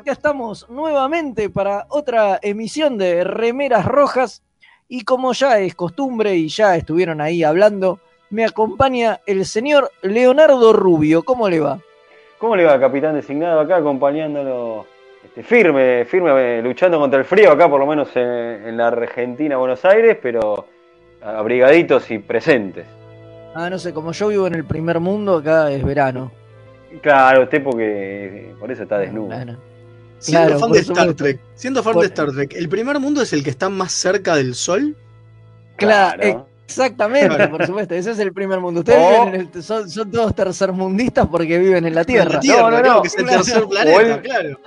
acá estamos nuevamente para otra emisión de Remeras Rojas y como ya es costumbre y ya estuvieron ahí hablando, me acompaña el señor Leonardo Rubio. ¿Cómo le va? ¿Cómo le va, capitán designado acá acompañándolo este, firme, firme, luchando contra el frío acá, por lo menos en, en la Argentina, Buenos Aires, pero abrigaditos y presentes? Ah, no sé, como yo vivo en el primer mundo, acá es verano. Claro, usted porque por eso está desnudo. Claro. Siendo Claro, fan de Star supuesto. Trek, siendo fan Por- de Star Trek, ¿el primer mundo es el que está más cerca del sol? Claro, exactamente, Claro. por supuesto, ese es el primer mundo. Ustedes viven en el- son, son todos tercermundistas porque viven en la Tierra. La Tierra, No, no, no, que es el tercer O planeta, el- claro.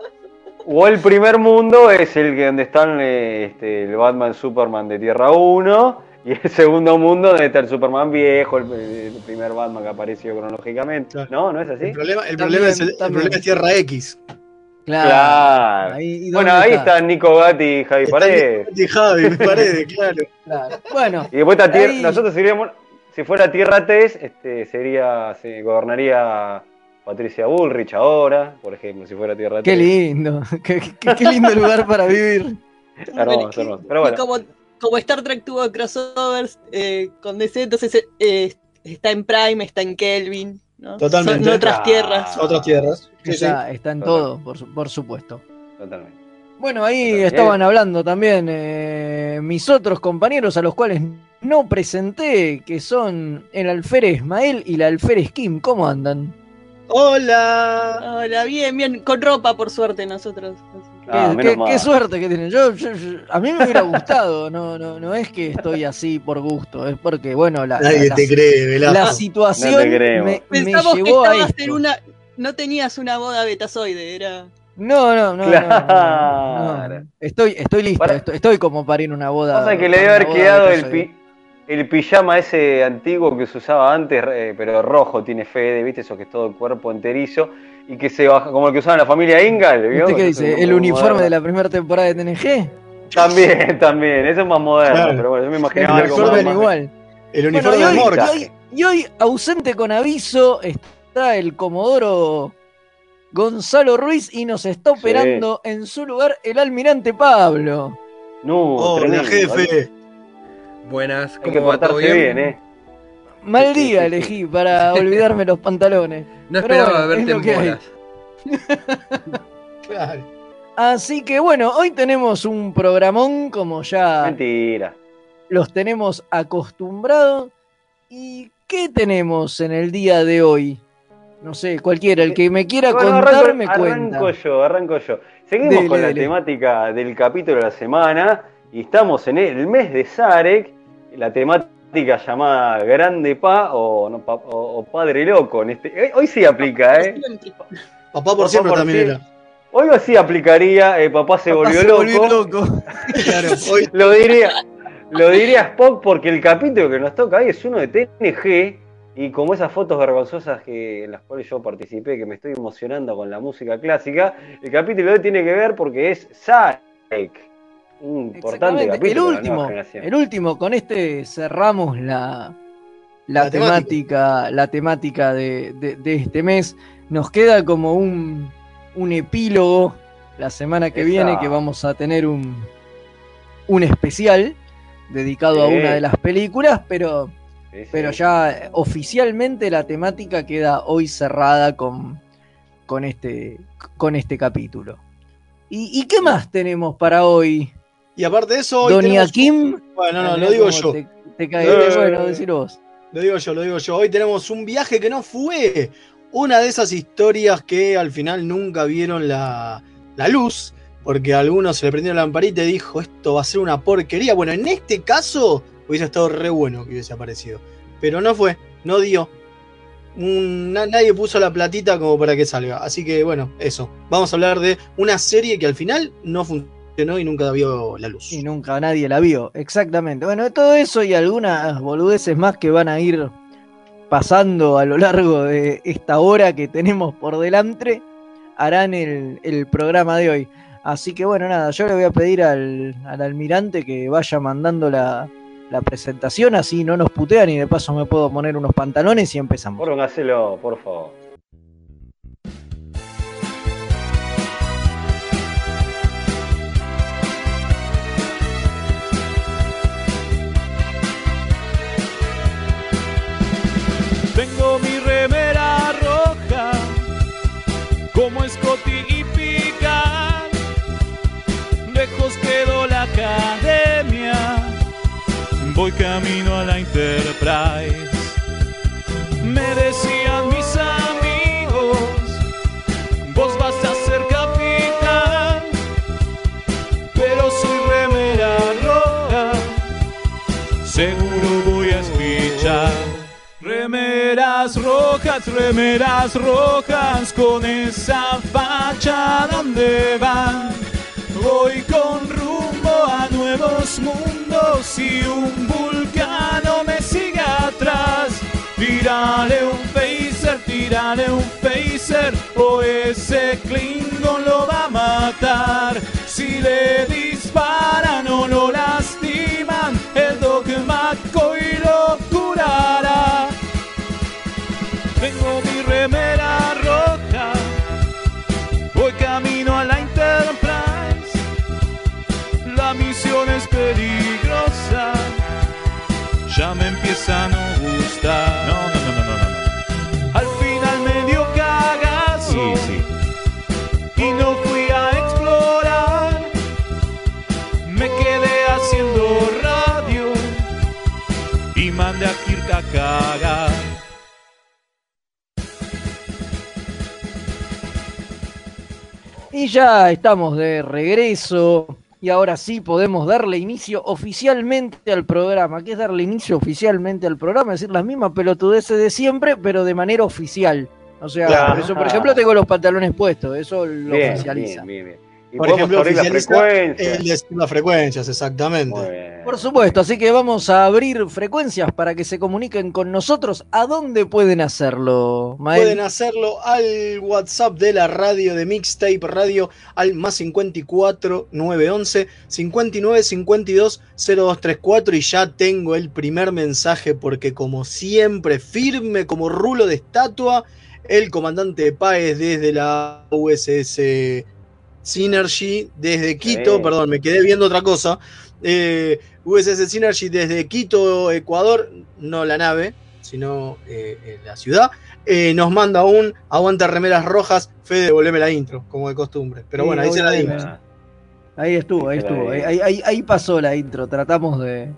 O el primer mundo es el que donde están este, el Batman Superman de Tierra 1 y el segundo mundo donde está el Superman viejo, el, el primer Batman que apareció cronológicamente. Claro. ¿No? ¿No es así? El problema, el También, problema es, el, el también. problema es Tierra X. Claro. Claro. Ahí- ¿y bueno, ahí está? están Nico Gatti y Javi Paredes. Nico Javi, me parece, claro. Claro. Bueno, Y después está Tierra, Ahí- nosotros seríamos, si fuera Tierra 3, este, sería, se gobernaría Patricia Bullrich ahora, por ejemplo, si fuera Tierra 3. qué lindo. Qué, qué- qué lindo lugar para vivir. Hermoso, Bueno, hermoso. Pero y bueno, como, como Star Trek tuvo crossovers eh, con DC, entonces eh, está en Prime, está en Kelvin, ¿no? Totalmente. Son otras Ah. tierras. Otras tierras. Sí, sí. Está, en todo, por, su- por supuesto. totalmente. Bueno, ahí Totalmente. estaban hablando también eh, mis otros compañeros a los cuales no presenté, que son el alférez Ismael y la alférez Kim. ¿Cómo andan? Hola. Hola, bien, bien, con ropa por suerte nosotros. Ah, qué, suerte que tienen. Yo, yo- yo- a mí me hubiera gustado, no, no, no es que estoy así por gusto, es porque, bueno, la, Nadie la- te cree, Velasco. la No situación te creemos. me, me Pensamos que llevó a esto. en una. No tenías una boda betazoide, era. No, no, no, no, no, no. Estoy, estoy listo, Para- estoy, estoy como para ir a una boda. Pasa que le debe haber quedado el, Tazoide. pi- el pijama ese antiguo que se usaba antes, eh, pero rojo tiene Fede, ¿viste? Eso que es todo el cuerpo enterizo y que se baja, como el que usaban la familia Ingal, ¿vio? ¿Usted qué dice? ¿El uniforme moderno. de la primera temporada de TNG? También, también, eso es más moderno, Claro. pero bueno, yo me El imaginaba algo uniforme más. igual. El Bueno, uniforme de Morgan. y hoy- y hoy, ausente con aviso, está el Comodoro Gonzalo Ruiz y nos está operando en su lugar el almirante Pablo. No, Hola, tremendo, jefe. Buenas, Hay que ¿cómo va? ¿Todo portarse bien? bien, ¿eh? Mal día elegí para olvidarme los pantalones. No Pero esperaba bueno, es verte lo en que hay. bolas. Claro. Así que bueno, hoy tenemos un programón como ya Mentira. los tenemos acostumbrados. ¿Y qué tenemos en el día de hoy? No sé, cualquiera, el que me quiera Bueno, contar arranco, me cuenta. arranco yo, arranco yo. Seguimos Dele, con la dele. temática del capítulo de la semana y estamos en el mes de Zarek, la temática llamada Grande Pa o, no, Pa- o- o Padre Loco. En este, eh, hoy sí aplica, ¿eh? Papá por Papá siempre por también era. Hoy sí aplicaría eh, Papá se Papá volvió se loco. volvió loco. Claro, hoy Lo diría, lo diría Spock porque el capítulo que nos toca hoy es uno de TNG y como esas fotos vergonzosas que, en las cuales yo participé, que me estoy emocionando con la música clásica, el capítulo de hoy tiene que ver porque es Sarek. Importante capítulo. el último, el último, con este cerramos la, la, La temática, la temática de, de- de este mes. Nos queda como un, un epílogo la semana que Esa. viene que vamos a tener un, un especial dedicado a una de las películas, pero, Sí, sí. pero ya oficialmente la temática queda hoy cerrada con, con, este, con este capítulo. ¿Y, y qué más tenemos para hoy? Y aparte de eso, tenemos- Kim. Bueno, no, lo digo yo. Te, te cae. Eh. Bueno, decilo vos. Lo digo yo, lo digo yo. Hoy tenemos un viaje que no fue una de esas historias que al final nunca vieron la, la luz, porque a algunos se le prendió la lamparita y dijo, esto va a ser una porquería. Bueno, en este caso hubiese estado re bueno que hubiese aparecido. Pero no fue, no dio. Un- na- nadie puso la platita como para que salga. Así que bueno, eso. Vamos a hablar de una serie que al final no funcionó y nunca vio la luz. Y nunca nadie la vio. Exactamente. Bueno, todo eso y algunas boludeces más que van a ir pasando a lo largo de esta hora que tenemos por delante harán el, el programa de hoy. Así que bueno, nada, yo le voy a pedir al, al almirante que vaya mandando la, la presentación, así no nos putean y de paso me puedo poner unos pantalones y empezamos. Póngaselo, por favor. Voy camino a la Enterprise. Me decían mis amigos, vos vas a ser capitán, pero soy remera roja, seguro voy a espichar. Remeras rojas, remeras rojas, con esa facha, ¿dónde van? Voy con Ruth nuevos mundos y un vulcano me sigue atrás. Tírale un phaser, tírale un phaser o ese Klingon lo va a matar. Si le disparan o lo lastiman, el dogma y lo curará. Tengo mi remera roja, Es peligrosa, ya me empieza a no gustar. No, no, no, no, no, no. Al final me dio cagazo. Y no fui a explorar. Me quedé haciendo radio y mandé a Kirk a cagar. Y ya estamos de regreso y ahora sí podemos darle inicio oficialmente al programa. ¿Qué es darle inicio oficialmente al programa? Es decir, las mismas pelotudeces de siempre, pero de manera oficial. O sea, Claro. por eso, por ejemplo, tengo los pantalones puestos. Eso lo Bien, oficializa. bien, bien, bien. Y Por ejemplo, oficializa frecuencias. el las frecuencias, exactamente. Por supuesto, así que vamos a abrir frecuencias para que se comuniquen con nosotros. ¿A dónde pueden hacerlo, Mael? Pueden hacerlo al WhatsApp de la radio de Mixtape Radio al más 54 911 59 52 0234 y ya tengo el primer mensaje porque como siempre firme como rulo de estatua el comandante Páez desde la USS Synergy desde Quito, Sí. perdón, me quedé viendo otra cosa. Eh, USS Synergy desde Quito, Ecuador, no la nave, sino eh, eh, la ciudad. Eh, nos manda un aguanta remeras rojas, Fede, devolveme la intro, como de costumbre. Pero Sí, bueno, ahí se la dimos. Ah, Ahí estuvo, ahí estuvo. Ahí, ahí- ahí pasó la intro. Tratamos de,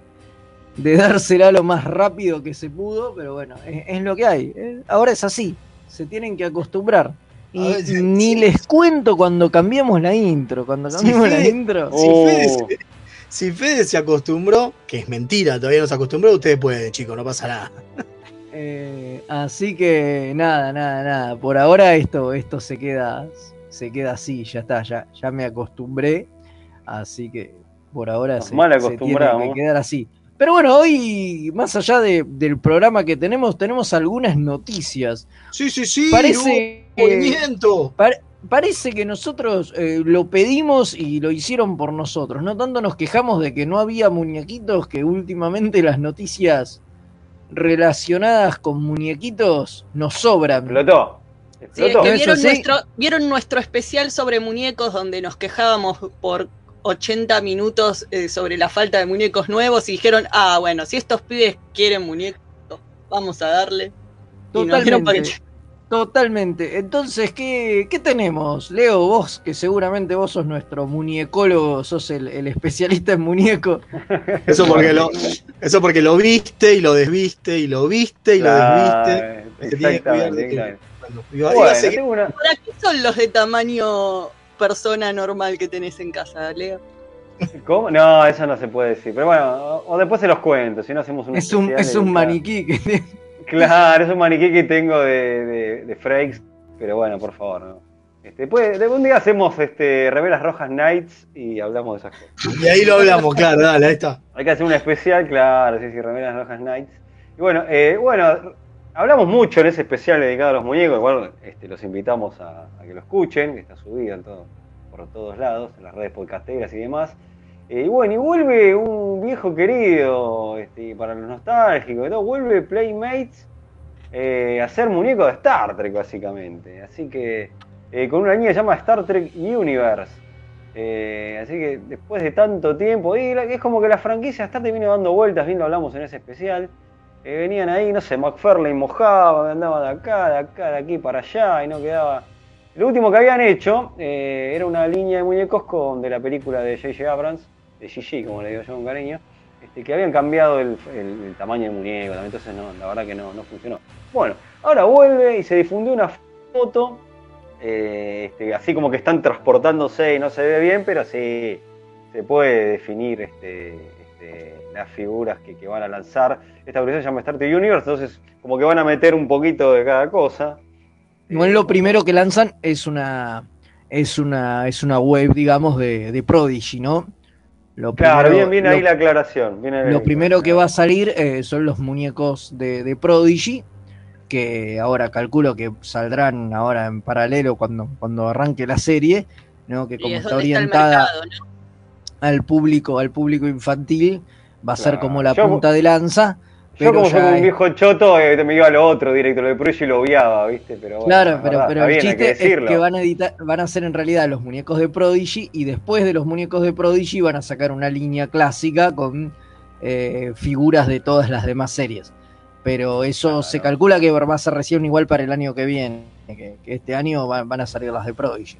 de dársela lo más rápido que se pudo, pero bueno, es, es lo que hay. Ahora es así. Se tienen que acostumbrar. Y ver, sí, ni sí. les cuento cuando cambiamos la intro. Cuando cambiamos la Fede. intro. Si, Oh. Fede se, si Fede se acostumbró, que es mentira, todavía no se acostumbró, ustedes pueden, chicos, no pasa nada. Eh, así que nada, nada, nada. Por ahora esto, esto se queda, se queda así, ya está, ya, ya me acostumbré. Así que por ahora Nos se, mal se tiene acostumbramos. que quedar así. Pero bueno, hoy, más allá de- del programa que tenemos, tenemos algunas noticias. Sí, sí, sí, Parece, hubo movimiento. parece que nosotros eh, lo pedimos y lo hicieron por nosotros. No tanto nos quejamos de que no había muñequitos, que últimamente las noticias relacionadas con muñequitos nos sobran. Explotó. Sí, es que vieron, sí. nuestro, vieron nuestro especial sobre muñecos donde nos quejábamos por 80 minutos eh, sobre la falta de muñecos nuevos y dijeron, ah, bueno, si estos pibes quieren muñecos, vamos a darle. Y nos Totalmente. Entonces, ¿qué, qué tenemos? Leo, vos, que seguramente vos sos nuestro muñecólogo, sos el, el especialista en muñecos. Eso porque, lo, eso porque lo viste y lo desviste y lo viste y lo desviste. Cuidar Exactamente. que-. Bueno, Bueno, una- ¿Para qué son los de tamaño persona normal que tenés en casa, Leo? ¿Cómo? No, eso no se puede decir. Pero bueno, o, o después se los cuento, si no hacemos un Es un, es un maniquí que Claro, es un maniquí que tengo de, de, de Frakes, pero bueno, por favor, ¿no? Este, pues, un día hacemos este, Revelas Rojas Nights y hablamos de esas cosas. Y ahí lo hablamos, claro, dale, ahí está. Hay que hacer un especial, claro, sí, sí, Revelas Rojas Nights. Y bueno, eh, bueno, hablamos mucho en ese especial dedicado a los muñecos, igual este, los invitamos a, a que lo escuchen, que está subido en todo, por todos lados, en las redes podcasteras y demás. Eh, y bueno, y vuelve un viejo querido, este, para los nostálgicos, ¿no? vuelve Playmates eh, a hacer muñecos de Star Trek, básicamente. Así que eh, con una línea que se llama Star Trek Universe. Eh, así que después de tanto tiempo, es como que la franquicia Star Trek vino dando vueltas, bien lo hablamos en ese especial. Venían ahí, no sé, McFarlane mojaba, andaba de acá, de acá, de aquí para allá y no quedaba. Lo último que habían hecho era una línea de muñecos con, de la película de J.J. Abrams, de Gigi, como le digo yo con cariño, este, que habían cambiado el, tamaño del muñeco, entonces no, la verdad que no, funcionó. Bueno, ahora vuelve y se difundió una foto, eh, este, así como que están transportándose y no se ve bien, pero sí se puede definir este, este, las figuras que, van a lanzar. Esta producción se llama Star Universe, entonces como que van a meter un poquito de cada cosa. Eh, lo primero que lanzan es una web, digamos, de, de Prodigy, ¿no? Lo Claro, primero- bien, bien lo- ahí la aclaración. bien ahí la Lo primero que va a salir eh, son los muñecos de, de Prodigy, que ahora calculo que saldrán ahora en paralelo cuando, cuando arranque la serie, ¿no? que como es está orientada mercado, ¿no? al público, al público infantil, va a ser como la Yo- punta de lanza. Yo como soy un es- viejo choto, eh, me iba a lo otro directo, lo de Prodigy lo obviaba, ¿viste? Pero bueno, Claro, la pero, verdad, pero el bien, chiste es decirlo. que van a editar, van a hacer en realidad los muñecos de Prodigy y después de los muñecos de Prodigy van a sacar una línea clásica con eh, figuras de todas las demás series. Pero eso Claro. se calcula que va a ser recién igual para el año que viene, que, que este año va- van a salir las de Prodigy.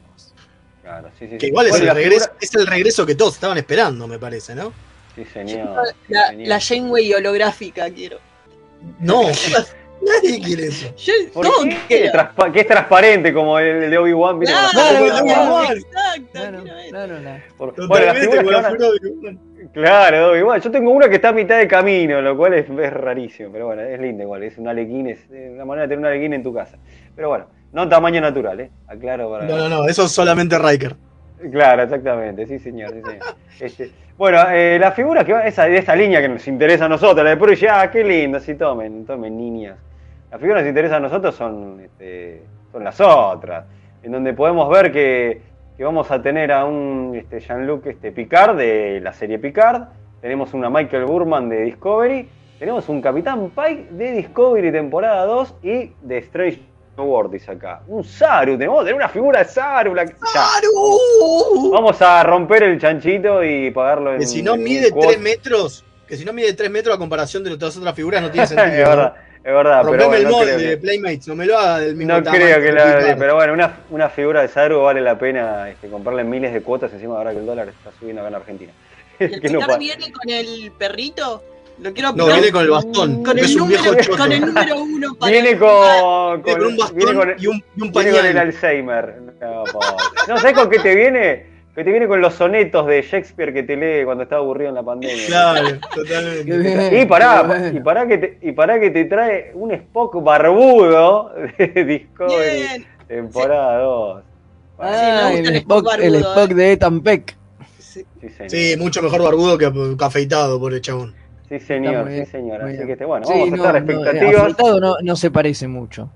Claro, sí, sí, Que sí. igual es el, regreso, es el regreso que todos estaban esperando, me parece, ¿no? Sí, señor. sí, La, señor. la Janeway holográfica quiero. No, nadie quiere eso. Yo ¿Por todo qué? que es transparente como el, el de Obi-Wan. Claro, Claro, Claro, claro, claro. por- Bueno, las figuras que van a- Totalmente, Claro, de Obi-Wan. Yo tengo una que está a mitad de camino, lo cual es, es rarísimo. Pero bueno, es linda igual. Es un alequín, es una manera de tener un alequín en tu casa. Pero bueno, no tamaño natural, ¿eh? Aclaro para. No, no, no, eso es solamente Riker. Claro, exactamente, sí señor, sí señor. Este, bueno, eh, la figura que va, esa, de esa línea que nos interesa a nosotros, la de Prodigy, ah, qué lindo, sí, tomen, tomen niñas. Las figuras que nos interesan a nosotros son, este, son las otras, en donde podemos ver que, que vamos a tener a un este, Jean-Luc este, Picard de la serie Picard, tenemos una Michael Burman de Discovery, tenemos un Capitán Pike de Discovery temporada 2 y de Strange World, dice acá. Un Saru, tenemos que tener una figura de Saru. La. ¡Saru! Vamos a romper el chanchito y pagarlo en. Que si no en mide cuotas. 3 metros, que si no mide 3 metros a comparación de otras otras figuras no tiene sentido. es verdad, es verdad. Pero Rompeme bueno, el no molde de que, Playmates, no me lo haga del mismo no tamaño creo que la. Picard. Pero bueno, una, una figura de Saru vale la pena este, comprarla en miles de cuotas encima ahora que el dólar está subiendo acá en Argentina. ¿El Que no viene con el perrito? Lo quiero No, viene con el bastón, con el, es un viejo número, choto. con el número uno para Viene con, Viene con un bastón viene con- y un, y un viene con el. Alzheimer. No, no, ¿sabes con qué te viene? Que te viene con los sonetos de Shakespeare que te lee cuando está aburrido en la pandemia. Claro, totalmente. Y pará, y pará que te, y pará que te trae un Spock barbudo de Discovery Bien. temporada 2. Ah, Sí, gusta el, el Spock, el eh. de Ethan Peck. Sí. Sí, señor. Sí, mucho mejor barbudo que, que afeitado por el chabón. Sí, señor, sí, señor. Así bien. que este, bueno, Sí, vamos a no, estar no, expectativas. no, no se parece mucho.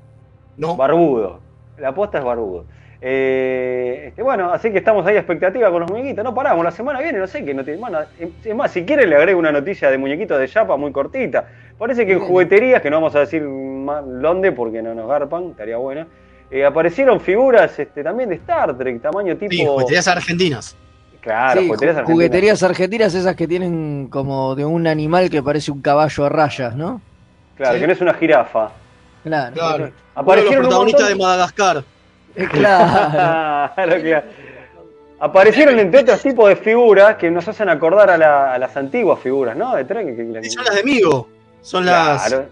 No, barbudo. La aposta es barbudo. Eh, este, bueno, así que estamos ahí a expectativa con los muñequitos. No paramos, la semana viene, no sé qué noticia. Bueno, es más, si quiere le agrego una noticia de muñequitos de Yapa muy cortita. Parece que en jugueterías, que no vamos a decir más dónde porque no nos garpan, estaría buena. eh, aparecieron figuras este, también de Star Trek, tamaño tipo. sí, jugueterías argentinas. Claro, Sí, jugueterías ju- argentinas. jugueterías argentinas, esas que tienen como de un animal que parece un caballo a rayas, ¿no? Claro, Sí. que no es una jirafa. Claro. Claro. Uno de los Aparecieron un protagonistas de Madagascar. Eh, Claro. Claro, claro. Aparecieron entre otros tipos de figuras que nos hacen acordar a, la- a las antiguas figuras, ¿no? De Trek. que- son las de Migo. Son las. Claro.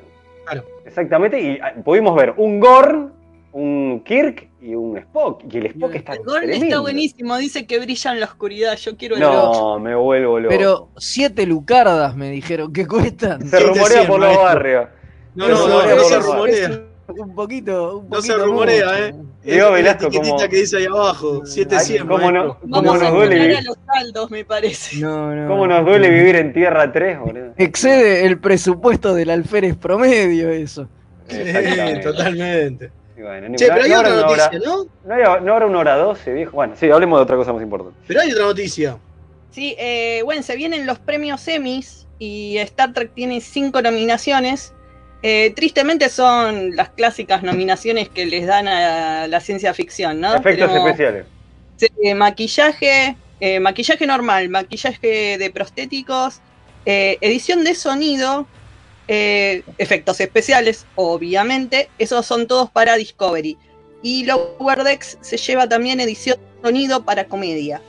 Claro. Exactamente, y ah, pudimos ver un Gorn, un Kirk y un Spock. Y el Spock está El Gorn tremendo. está buenísimo, dice que brilla en la oscuridad. Yo quiero el otro. No, me vuelvo loco. Pero siete lucardas me dijeron que cuestan. se ¿quién rumorea por los barrios. No, no, no, no se rumorea. Un poquito, un No se poquito rumorea, mucho. ¿eh? La Velasco, como- que dice ahí abajo. 700, Ay, cómo no- cómo Vamos a nos duele esperar vivir- a los saldos, me parece. No, no. ¿Cómo nos duele vivir en Tierra 3, boludo? Excede el presupuesto del alférez promedio eso. Sí, totalmente. Y bueno, ni- Che, pero hay no habrá otra una hora- noticia, ¿no? No, hay- no habrá una hora 12, viejo. Bueno, sí, hablemos de otra cosa más importante. Pero hay otra noticia. Sí, eh, bueno, se vienen los premios Emmys y Star Trek tiene cinco nominaciones. Eh, tristemente son las clásicas nominaciones que les dan a la ciencia ficción, ¿no? Efectos Tenemos, especiales. eh, maquillaje, eh, maquillaje normal, maquillaje de prostéticos, eh, edición de sonido, eh, efectos especiales, obviamente. Esos son todos para Discovery. Y Lower Decks se lleva también edición de sonido para comedia.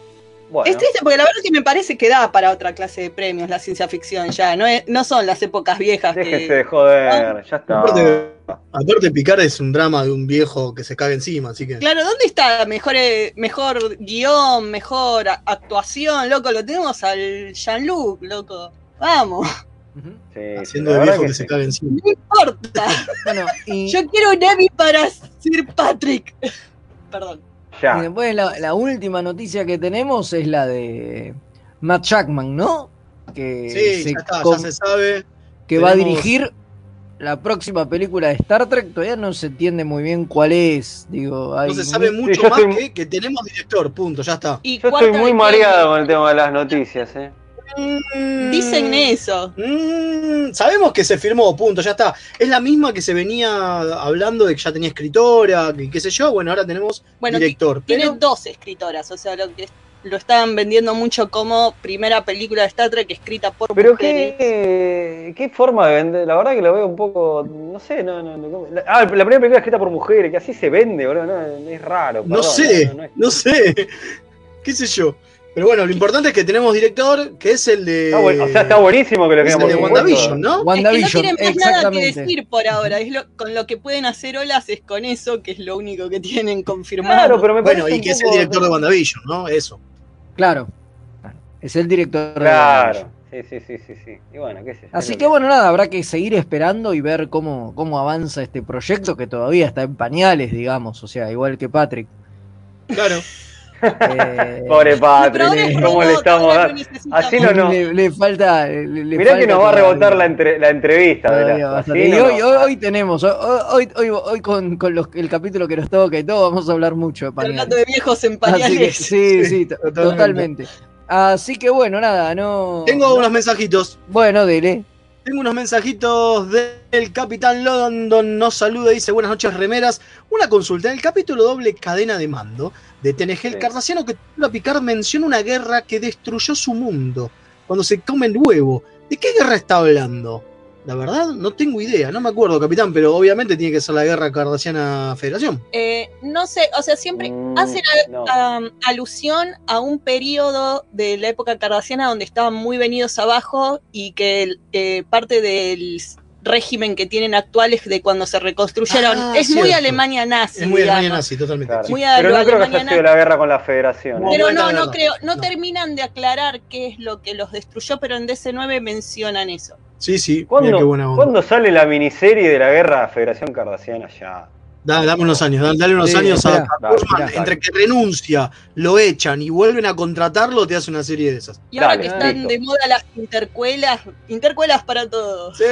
Bueno, Es triste porque la verdad que me parece que da para otra clase de premios la ciencia ficción ya, no, es- no son las épocas viejas déjese que... de joder, ya está. Aparte, aparte, Picard es un drama de un viejo que se caga encima, así que. Claro, ¿dónde está mejor, eh, mejor guion, mejor actuación, loco? Lo tenemos al Jean-Luc, loco. Vamos. Sí, Haciendo de viejo que, que se cague encima. no importa. Bueno, y, Yo quiero un Emmy para Sir Patrick. Perdón. y Ya. después la, la última noticia que tenemos es la de Matt Jackman, ¿no? Que, Sí, se ya está, ya se sabe. que va a dirigir la próxima película de Star Trek. Todavía no se entiende muy bien cuál es. Digo, hay No se sabe mu- mucho más estoy- que, que tenemos director, punto, ya está. Y Yo estoy muy mareado con el tema de las noticias, ¿eh? Dicen eso. Mm, sabemos que se firmó, punto, ya está. Es la misma que se venía hablando de que ya tenía escritora, que qué sé yo. Bueno, ahora tenemos Bueno, director. Tiene Pero dos escritoras, o sea, lo que lo estaban vendiendo mucho como primera película de Star Trek escrita por Pero mujeres. qué, qué forma de vender, la verdad que lo veo un poco, no sé, no, no, no- la- ah, la primera película escrita por mujeres, que así se vende, boludo, no, es raro. no perdón, sé, no, no es- no sé. ¿Qué sé yo? Pero bueno, lo importante es que tenemos director, que es el de. Está bu- o sea, está buenísimo que lo queden el de. WandaVision, ¿no? Es que no WandaVision, tienen más nada que decir por ahora. Es lo, con lo que pueden hacer olas es con eso, que es lo único que tienen confirmado. Claro, pero me Bueno, parece y un que es el director de WandaVision, ¿no? Eso. Claro. Es el director de Claro, sí, sí, sí, sí, sí. Y bueno, qué sé yo, Así que bueno, nada, habrá que seguir esperando y ver cómo, cómo avanza este proyecto que todavía está en pañales, digamos, o sea, igual que Patrick. Claro. Eh, Pobre Patrick, ¿cómo le estamos dando? Así no, no. Le, le falta. Le, le Mirá que nos va a rebotar la, entre- la entrevista, Todavía Velasco, bastante. así Y no, hoy, no. hoy, hoy tenemos, hoy, hoy, hoy, con, con los- el capítulo que nos toca y todo, vamos a hablar mucho de Hablando pañales. de viejos en que, pañales. sí, sí, to- totalmente. totalmente. Así que bueno, nada, no. Tengo unos mensajitos. Bueno, dele. Tengo unos mensajitos del Capitán London. Nos saluda y dice: Buenas noches, remeras. Una consulta. En el capítulo doble cadena de mando de TNG, el Sí. que titula Picard menciona una guerra que destruyó su mundo cuando se come el huevo. ¿De qué guerra está hablando? La verdad, no tengo idea. No me acuerdo, capitán, pero obviamente tiene que ser la guerra cardassiana Federación. Eh, no sé, o sea, siempre Mm, hacen no. alusión a un periodo de la época cardasiana donde estaban muy venidos abajo y que el- eh, parte del régimen que tienen actual es de cuando se reconstruyeron. Ah, es muy. Alemania nazi. Es muy digamos. Alemania nazi, totalmente. Claro. sí. Muy a Pero no creo que haya sido la guerra con la federación. No, Pero no no, no creo, no, No. terminan de aclarar qué es lo que los destruyó, pero en DC9 mencionan eso. Sí, sí. ¿Cuándo, qué buena onda. ¿Cuándo sale la miniserie de la guerra Federación Cardasiana ya? Da- dame unos años, da- dale unos Sí, años a, espera. Entre que renuncia, lo echan y vuelven a contratarlo, te hace una serie de esas. Y ahora Dale, que están listo. de moda las intercuelas, intercuelas para todos. Sí.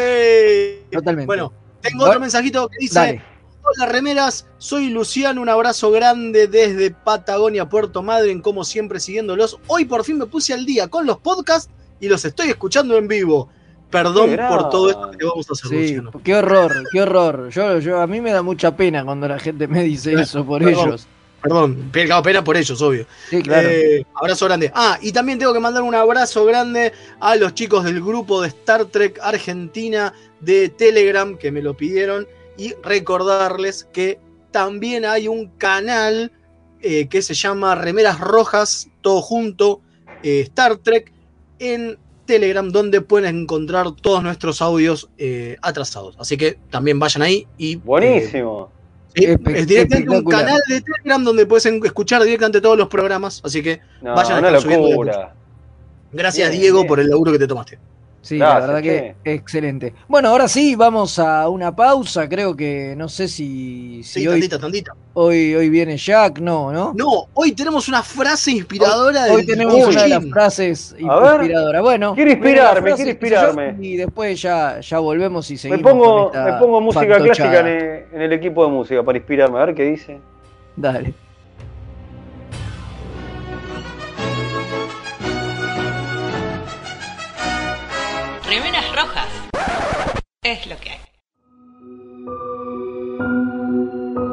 Totalmente. Bueno, tengo otro mensajito que dice: Dale. Hola remeras, soy Luciano, un abrazo grande desde Patagonia, Puerto Madryn, como siempre siguiéndolos. Hoy por fin me puse al día con los podcasts y los estoy escuchando en vivo. Perdón por todo esto que vamos a hacer, Sí, Luciano. qué horror, qué horror. Yo, yo, a mí me da mucha pena cuando la gente me dice eso por Perdón. ellos. Perdón, pena pena por ellos, obvio. Sí, claro. Eh, abrazo grande. Ah, y también tengo que mandar un abrazo grande a los chicos del grupo de Star Trek Argentina de Telegram que me lo pidieron y recordarles que también hay un canal eh, que se llama Remeras Rojas, todo junto, eh, Star Trek, en Telegram, donde pueden encontrar todos nuestros audios eh, atrasados. Así que también vayan ahí y... eh, Buenísimo. Es directamente un canal de Telegram donde puedes escuchar directamente todos los programas. Así que No, Vayan a estar subiendo locura. gracias, Bien, Diego, bien. por el laburo que te tomaste. Sí, Gracias, la verdad que excelente. Bueno, ahora sí, vamos a una pausa. Creo que no sé si, si Sí, hoy, tantita, tantita. hoy, hoy viene Jack, no, ¿no? No, hoy tenemos una frase inspiradora Hoy del tenemos una de las frases A ver. inspiradoras. Bueno, Quiero inspirarme, frase, quiero inspirarme. Y después ya, ya volvemos y Me seguimos. pongo, con me pongo música fantochada. clásica en el, en el equipo de música para inspirarme, a ver qué dice. Dale. Es lo que hay.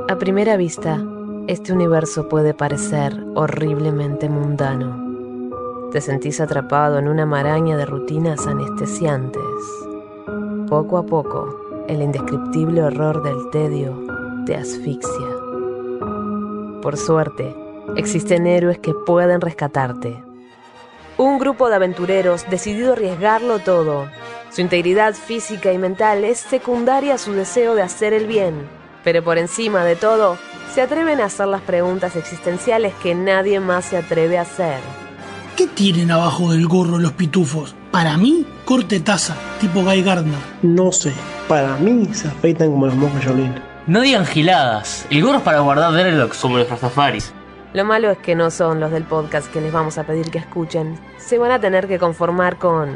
A primera vista, este universo puede parecer horriblemente mundano. Te sentís atrapado en una maraña de rutinas anestesiantes. Poco a poco, el indescriptible horror del tedio te asfixia. Por suerte, existen héroes que pueden rescatarte. Un grupo de aventureros decidido arriesgarlo todo. Su integridad física y mental es secundaria a su deseo de hacer el bien. Pero por encima de todo, se atreven a hacer las preguntas existenciales que nadie más se atreve a hacer. ¿Qué tienen abajo del gorro los pitufos? Para mí, corte taza, tipo Guy Gardner. No sé, para mí se afeitan como los monjes Jolín. No digan giladas. El gorro es para guardar dreadlocks como los rastafaris. Lo malo es que no son los del podcast que les vamos a pedir que escuchen. Se van a tener que conformar con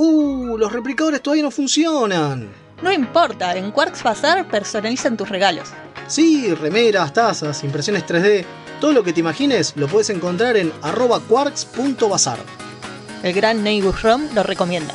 ¡Uh! Los replicadores todavía no funcionan. No importa, en Quarks Bazar personalizan tus regalos. Sí, remeras, tazas, impresiones 3D, todo lo que te imagines lo puedes encontrar en arroba quarks.bazar. El gran Neighbor Rom lo recomienda.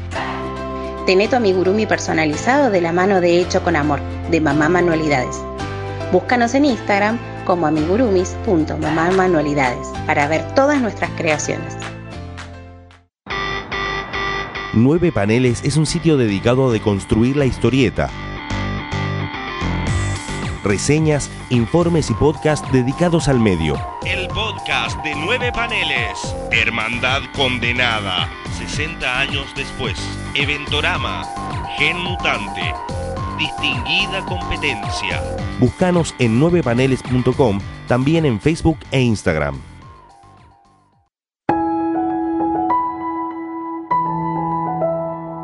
Tené tu amigurumi personalizado de la mano de Hecho con Amor, de Mamá Manualidades. Búscanos en Instagram como amigurumis.mamamanualidades para ver todas nuestras creaciones. Nueve Paneles es un sitio dedicado a deconstruir la historieta. Reseñas, informes y podcast dedicados al medio. El podcast de nueve paneles. Hermandad condenada. 60 años después. Eventorama. Gen mutante. Distinguida competencia. Búscanos en 9paneles.com, también en Facebook e Instagram.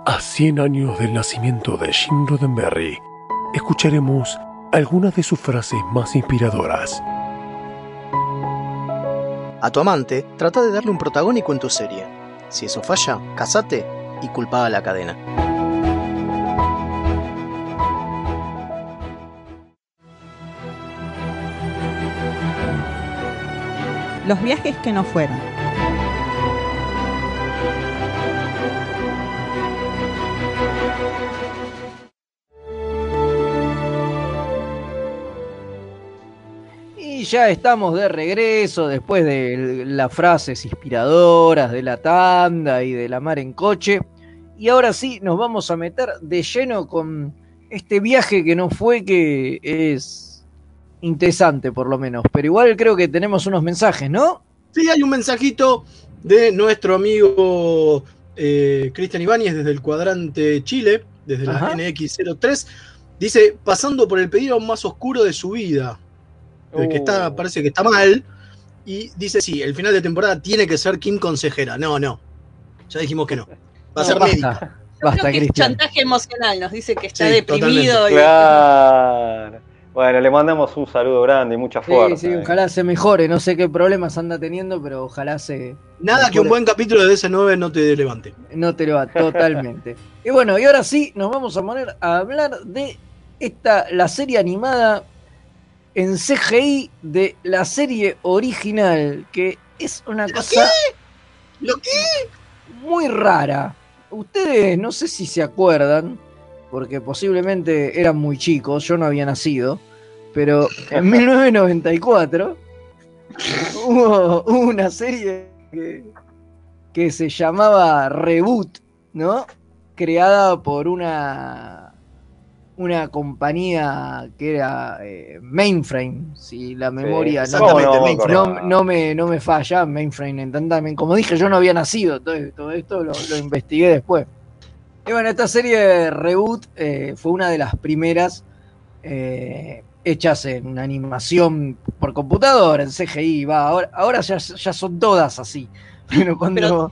A 100 años del nacimiento de Jim Roddenberry, escucharemos algunas de sus frases más inspiradoras. A tu amante, trata de darle un protagónico en tu serie. Si eso falla, casate y culpa a la cadena. Los viajes que no fueron. Ya estamos de regreso después de las frases inspiradoras de la tanda y de la mar en coche. Y ahora sí, nos vamos a meter de lleno con este viaje que no fue, que es interesante por lo menos. Pero igual creo que tenemos unos mensajes, ¿no? Sí, hay un mensajito de nuestro amigo eh, Cristian Ibáñez desde el cuadrante Chile, desde la Ajá. NX03. Dice, pasando por el pedido más oscuro de su vida. El que está, parece que está mal. Y dice, sí, el final de temporada tiene que ser Kim consejera. No, no. Ya dijimos que no. Va a ser basta, médica. Basta, Creo que es chantaje emocional, nos dice que está Sí, deprimido. y- Claro. Bueno, le mandamos un saludo grande y mucha Sí, fuerza. sí, eh. ojalá se mejore. No sé qué problemas anda teniendo, pero ojalá se. Nada que un buen capítulo de DC9 no te levante. No te lo va totalmente. y bueno, y ahora sí, nos vamos a poner a hablar de esta, la serie animada en CGI de la serie original, que es una cosa ¿Lo qué? muy rara. Ustedes no sé si se acuerdan, porque posiblemente eran muy chicos, yo no había nacido, pero en 1994 hubo, hubo una serie que, que se llamaba Reboot, ¿no? Creada por una una compañía que era eh, Mainframe, si la memoria no, exactamente, no, Mainframe. no- no me, no me falla, Mainframe Entertainment. Como dije, yo no había nacido, entonces todo esto lo, lo investigué después. Y bueno, esta serie Reboot eh, fue una de las primeras eh, hechas en animación por computadora, en CGI, va, ahora, ahora ya, ya son todas así. Pero cuando... Pero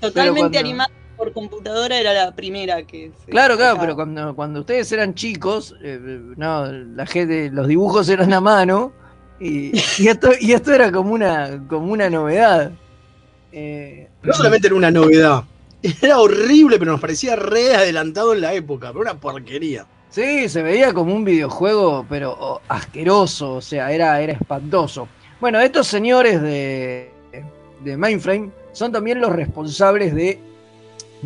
Totalmente cuando- animada por computadora era la primera que se Claro, claro, pero cuando, cuando ustedes eran chicos, eh, no, la gente, los dibujos eran a mano y, y esto, y esto era como una, como una novedad. Eh, No solamente era una novedad, era horrible, pero nos parecía re adelantado en la época, pero una porquería. Sí, se veía como un videojuego, pero oh, asqueroso, o sea, era, era espantoso. Bueno, estos señores de, de Mainframe son también los responsables de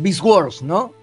Beast Wars, ¿no?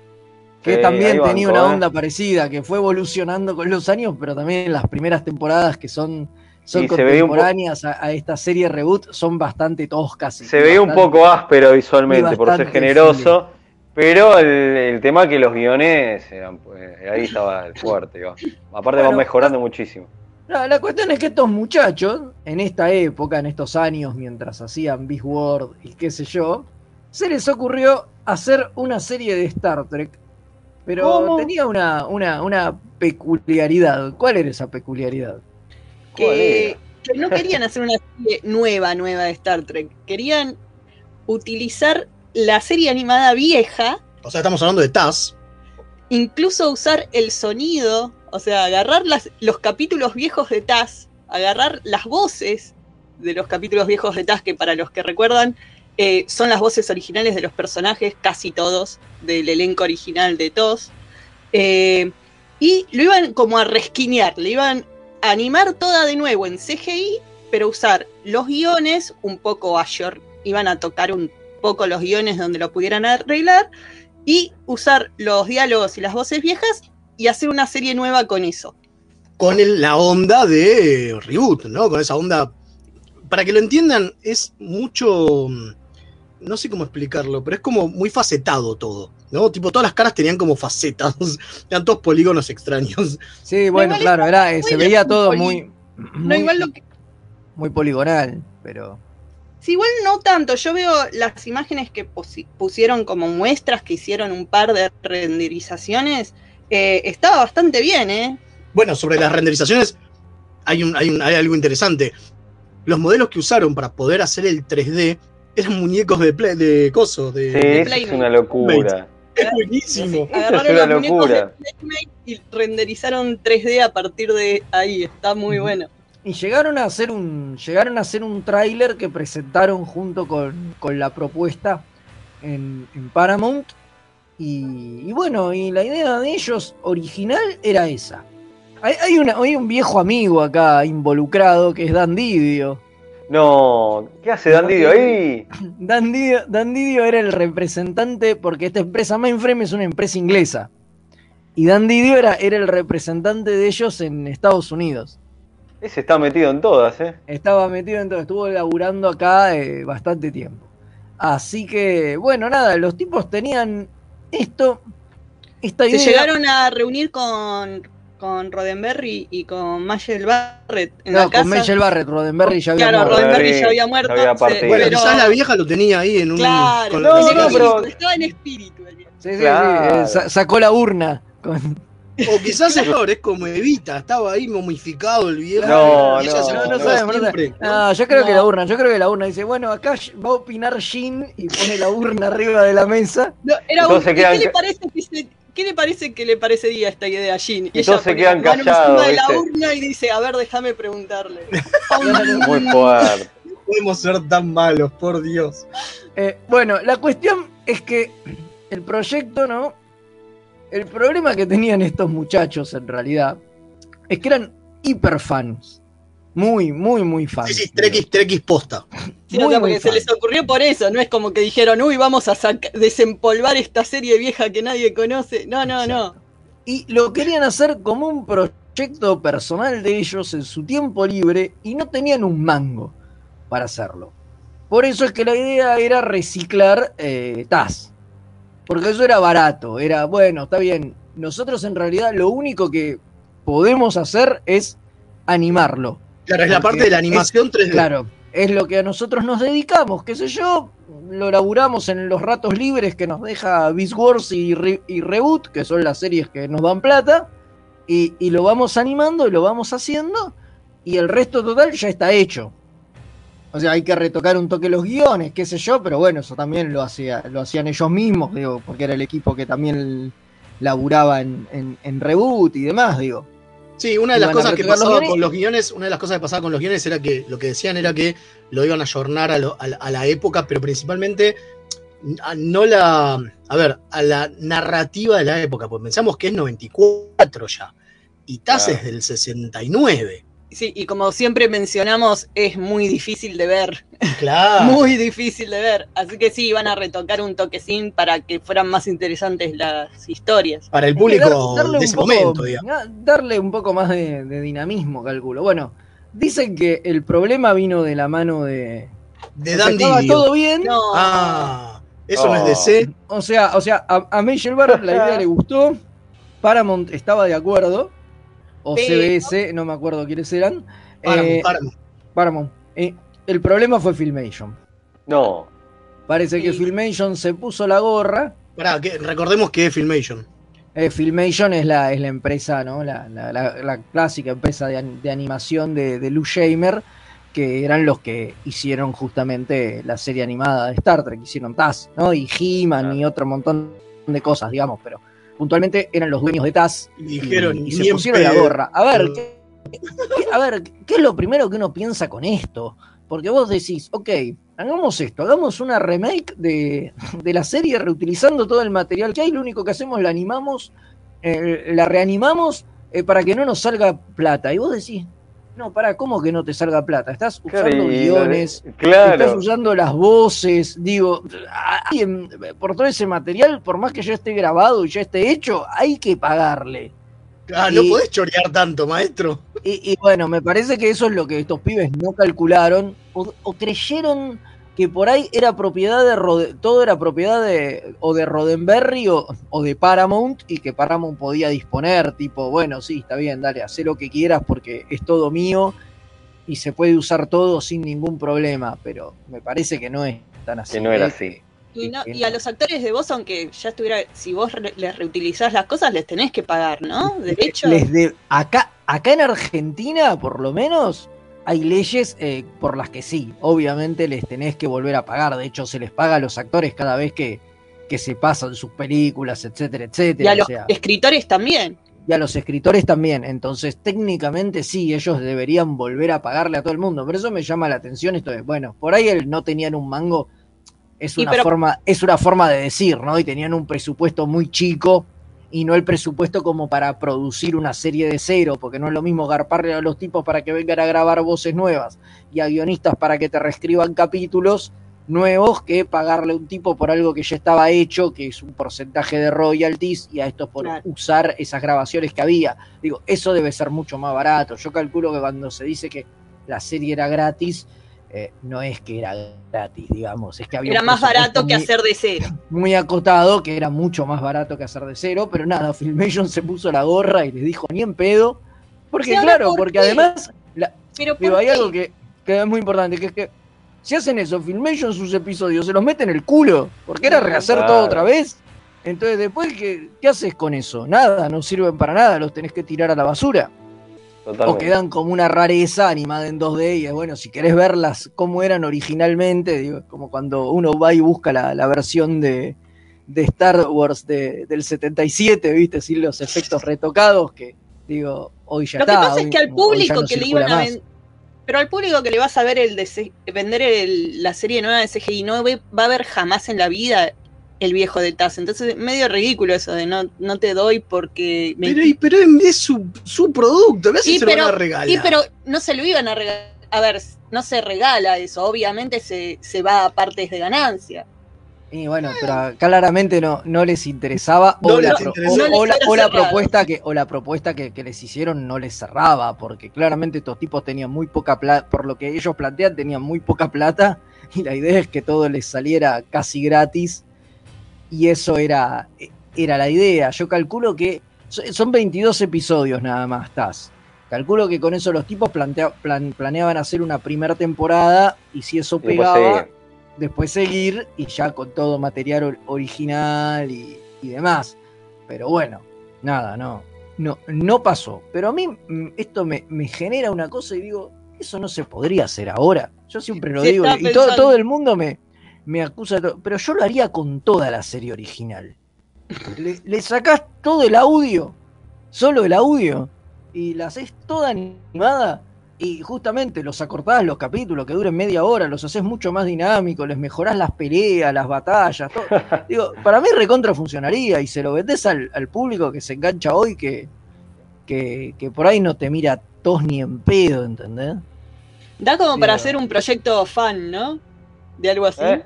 Que Sí, también tenía banco, una ¿eh? onda parecida, que fue evolucionando con los años, pero también las primeras temporadas que son, Y contemporáneas a, a esta serie reboot son bastante toscas. Se veía un poco áspero visualmente por ser generoso, pero el, el tema que los guiones eran, pues, ahí estaba el fuerte. digamos. Aparte van mejorando muchísimo. No, la cuestión es que estos muchachos, en esta época, en estos años, mientras hacían Beast World y qué sé yo, se les ocurrió hacer una serie de Star Trek. Pero ¿Cómo? tenía una, una, una peculiaridad. ¿Cuál era esa peculiaridad? que, que no querían hacer una serie nueva, nueva de Star Trek. Querían utilizar la serie animada vieja, O sea, estamos hablando de Taz. incluso usar el sonido, o sea, agarrar las- los capítulos viejos de Taz, agarrar las voces de los capítulos viejos de Taz, que para los que recuerdan, eh, son las voces originales de los personajes, casi todos, del elenco original de TOS. Eh, y lo iban como a resquinear, le iban a animar toda de nuevo en CGI, pero usar los guiones un poco ayor, iban a tocar un poco los guiones donde lo pudieran arreglar y usar los diálogos y las voces viejas y hacer una serie nueva con eso. con la onda de reboot, ¿no? Con esa onda. Para que lo entiendan, es mucho. No sé cómo explicarlo, pero es como muy facetado todo, ¿no? Tipo, todas las caras tenían como facetas, eran todos polígonos extraños. Sí, bueno, igual claro, era, eh, se veía todo muy, No, muy, igual lo que, muy poligonal, pero... Sí, igual no tanto. Yo veo las imágenes que pusi- pusieron como muestras, que hicieron un par de renderizaciones. eh, estaba bastante bien, ¿eh? Bueno, sobre las renderizaciones, hay, un, hay, un- hay algo interesante. Los modelos que usaron para poder hacer el 3D eran muñecos de, play, de coso, de, Sí, de- eso es una locura. Es buenísimo. Eso es Agarraron una los muñecos de locura. Playmate y renderizaron 3D a partir de ahí. Está muy bueno. Y llegaron a hacer un, llegaron a hacer un tráiler que presentaron junto con, con la propuesta en, en Paramount. Y, y bueno, y la idea de ellos original era esa. Hay, hay una, hay un viejo amigo acá involucrado que es Dan Didio. No, ¿qué hace Dan Didio ahí? Dan Didio, Dan Didio era el representante, porque esta empresa Mainframe es una empresa inglesa. Y Dan Didio era, era el representante de ellos en Estados Unidos. Ese está metido en todas, ¿eh? Estaba metido en todo, estuvo laburando acá eh, bastante tiempo. Así que, bueno, nada, los tipos tenían esto, esta Se idea. llegaron a reunir con, con Roddenberry y con Michael Barrett en no, la casa. con Michelle Barrett, Roddenberry ya había Claro, muerto. Roddenberry ya había muerto. había se- partido. Bueno, pero- quizás la vieja lo tenía ahí en un. Claro, con- No, no, pero- estaba en espíritu. el viejo. Sí, sí, sí, Claro. eh, sa- sacó la urna. con- O quizás es peor, es como Evita, estaba ahí momificado el viejo. No, y ella se no, no no siempre, ¿no? No, yo creo que la urna, yo creo que la urna dice, bueno, acá va a opinar Jin y pone la urna arriba de la mesa. No, era un- Entonces ¿y quedan ¿qué, le parece que se- ¿Qué le parece que le parecería esta idea a Jean? Y Entonces ella quedan callados, encima de la urna y dice, a ver, déjame preguntarle. Muy fuerte. No podemos ser tan malos, por Dios. Eh, bueno, la cuestión es que el proyecto, ¿no? El problema que tenían estos muchachos en realidad es que eran hiperfans. Muy, muy, muy fans. Sí, sí, Trekis, Trekis posta. Sí, o Muy, sea, muy porque se fan. les ocurrió por eso, no es como que dijeron, uy, vamos a desempolvar esta serie vieja que nadie conoce. No, no, no. Y lo querían hacer como un proyecto personal de ellos en su tiempo libre y no tenían un mango para hacerlo. Por eso es que la idea era reciclar eh, TAS. Porque eso era barato. Era, bueno, está bien, nosotros en realidad lo único que podemos hacer es animarlo. Claro, es la parte de la es- animación 3D. Claro, es lo que a nosotros nos dedicamos, qué sé yo, lo laburamos en los ratos libres que nos deja Beast Wars y, Re- y Reboot, que son las series que nos dan plata, y, y lo vamos animando y lo vamos haciendo, y el resto total ya está hecho. O sea, hay que retocar un toque los guiones, qué sé yo, pero bueno, eso también lo, hacía, lo hacían ellos mismos, digo, porque era el equipo que también laburaba en, en- en Reboot y demás, digo. Sí, una de las cosas que los pasaba con los guiones, una de las cosas que pasaba con los guiones era que lo que decían era que lo iban a ayornar a, lo- a la- a la época, pero principalmente a, no la, a ver, a la narrativa de la época, pues pensamos que es 94 ya, y TAS Claro. es del 69. Sí, y como siempre mencionamos, es muy difícil de ver. Claro. Muy difícil de ver. Así que sí, iban a retocar un toquecín para que fueran más interesantes las historias. Para el público dar- darle de un ese poco- momento, digamos. Darle un poco más de, de dinamismo, calculo. Bueno, dicen que el problema vino de la mano de. De o sea, Dan estaba Didio. todo bien. Ah, eso no es Oh. DC. O sea, o sea, a, a Michelle Barr la idea le gustó. Paramount estaba de acuerdo. O Pero- CBS, no me acuerdo quiénes eran. Paramount, Eh, Paramount. Paramount. Eh, el problema fue Filmation. No. Parece que. Filmation se puso la gorra. Pará, que recordemos que es Filmation. Eh, Filmation es la, es la empresa, ¿no? La, la- la- la clásica empresa de, de animación de, de Lou Shamer, que eran los que hicieron justamente la serie animada de Star Trek, hicieron TAS, ¿no? Y He-Man y otro montón de cosas, digamos, pero puntualmente eran los dueños de TAS Y dijeron, y, se pusieron la gorra. A ver, ¿qué, qué- a ver, ¿qué es lo primero que uno piensa con esto? Porque vos decís, ok, hagamos esto, hagamos una remake de, de la serie reutilizando todo el material que hay, lo único que hacemos la animamos, eh, la reanimamos eh, para que no nos salga plata. Y vos decís, no, para, ¿cómo que no te salga plata? Estás usando de- guiones, claro. estás usando las voces, digo, alguien, por todo ese material, por más que ya esté grabado y ya esté hecho, hay que pagarle. Ah, no Y- podés chorear tanto, maestro. Y, y bueno, me parece que eso es lo que estos pibes no calcularon o, o creyeron que por ahí era propiedad de Rode- todo era propiedad de o de Roddenberry o, o de Paramount y que Paramount podía disponer, tipo, bueno, sí, está bien, dale, haz lo que quieras porque es todo mío y se puede usar todo sin ningún problema, pero me parece que no es tan así. Que no era ¿eh? así. Y, no- que y a los actores de voz, aunque ya estuviera, si vos re- les reutilizás las cosas, les tenés que pagar, ¿no? Derecho. Les de- acá, acá en Argentina, por lo menos, hay leyes eh, por las que sí, obviamente les tenés que volver a pagar. De hecho, se les paga a los actores cada vez que, que se pasan sus películas, etcétera, Y etcétera. a o los sea, escritores también. y a los escritores también. Entonces, técnicamente sí, ellos deberían volver a pagarle a todo el mundo. Pero eso me llama la atención. Esto es, bueno, por ahí el no tenían un mango. Es Y una, pero- forma, es una forma de decir, ¿no? Y tenían un presupuesto muy chico y no el presupuesto como para producir una serie de cero, porque no es lo mismo garparle a los tipos para que vengan a grabar voces nuevas y a guionistas para que te reescriban capítulos nuevos que pagarle a un tipo por algo que ya estaba hecho, que es un porcentaje de royalties, y a estos por Claro. usar esas grabaciones que había. Digo, eso debe ser mucho más barato. Yo calculo que cuando se dice que la serie era gratis, eh, no es que era gratis, digamos, es que había Era más barato que muy- hacer de cero. muy acotado, que era mucho más barato que hacer de cero, pero nada, Filmation se puso la gorra y les dijo ni en pedo. Porque claro, ¿por porque qué? además, la- Pero digo, ¿por hay qué? algo que, que es muy importante, que es que si hacen eso, Filmation sus episodios, se los mete en el culo, porque era rehacer Claro. todo otra vez. Entonces después, ¿qué, ¿qué haces con eso? Nada, no sirven para nada, los tenés que tirar a la basura. O Totalmente. quedan como una rareza animada en 2D y es bueno, si querés verlas como eran originalmente, digo, como cuando uno va y busca la, la versión de, de Star Wars de- del 77, viste, sin los efectos retocados, que digo, hoy ya Lo que está. pasa es hoy- que al público no que le iban a más. vender. Pero al público que le vas a ver el de vender el- la serie nueva de CGI no ve- va a ver jamás en la vida el viejo de Taz. Entonces, medio ridículo eso de no, no te doy porque me- Pero, y- pero es su, su producto, ¿ves si se pero, lo van a regalar? sí, pero no se lo iban a regalar. A ver, no se regala eso. Obviamente se, se va a partes de ganancia. Y bueno, pero claramente no, no les interesaba o, No la, les pro- interesó. o- No les o la- o la propuesta que o la propuesta que, que les hicieron no les cerraba, porque claramente estos tipos tenían muy poca plata, por lo que ellos plantean, tenían muy poca plata y la idea es que todo les saliera casi gratis y eso era, era la idea. Yo calculo que So- Son 22 episodios nada más, estás. Calculo que con eso los tipos plantea- plan- planeaban hacer una primera temporada y si eso después pegaba, seguir. después seguir y ya con todo material or- original y, y demás. Pero bueno, nada, no, no, no pasó. Pero a mí mm, esto me, me genera una cosa y digo, eso no se podría hacer ahora. Yo siempre lo Sí, digo y todo, todo el mundo me, me acusa de todo, pero yo lo haría con toda la serie original. Le, le sacás todo el audio, solo el audio, y la haces toda animada. Y justamente los acortás los capítulos que duren media hora, los haces mucho más dinámicos, les mejorás las peleas, las batallas, todo. Digo, para mí recontra funcionaría y se lo vendés al, al público que se engancha hoy que, que, que por ahí no te mira tos ni en pedo, ¿entendés? Da como para hacer un proyecto fan, ¿no? De algo así. ¿Eh?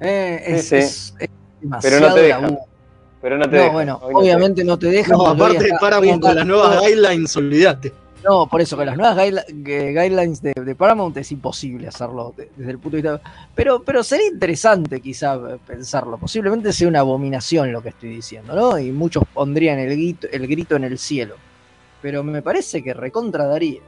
Eh, es, Sí, sí. es- es Pero no demasiado te deja. laburo. Pero no te No, deja. bueno, Hoy no te obviamente no te deja. No, aparte de está- Paramount con las nuevas guidelines, olvídate. No, por eso, con las nuevas guideli- gu- guidelines de, de Paramount es imposible hacerlo de- desde el punto de vista. Pero, pero sería interesante quizá pensarlo. Posiblemente sea una abominación lo que estoy diciendo, ¿no? Y muchos pondrían el grito, el grito en el cielo. Pero me parece que recontra daría.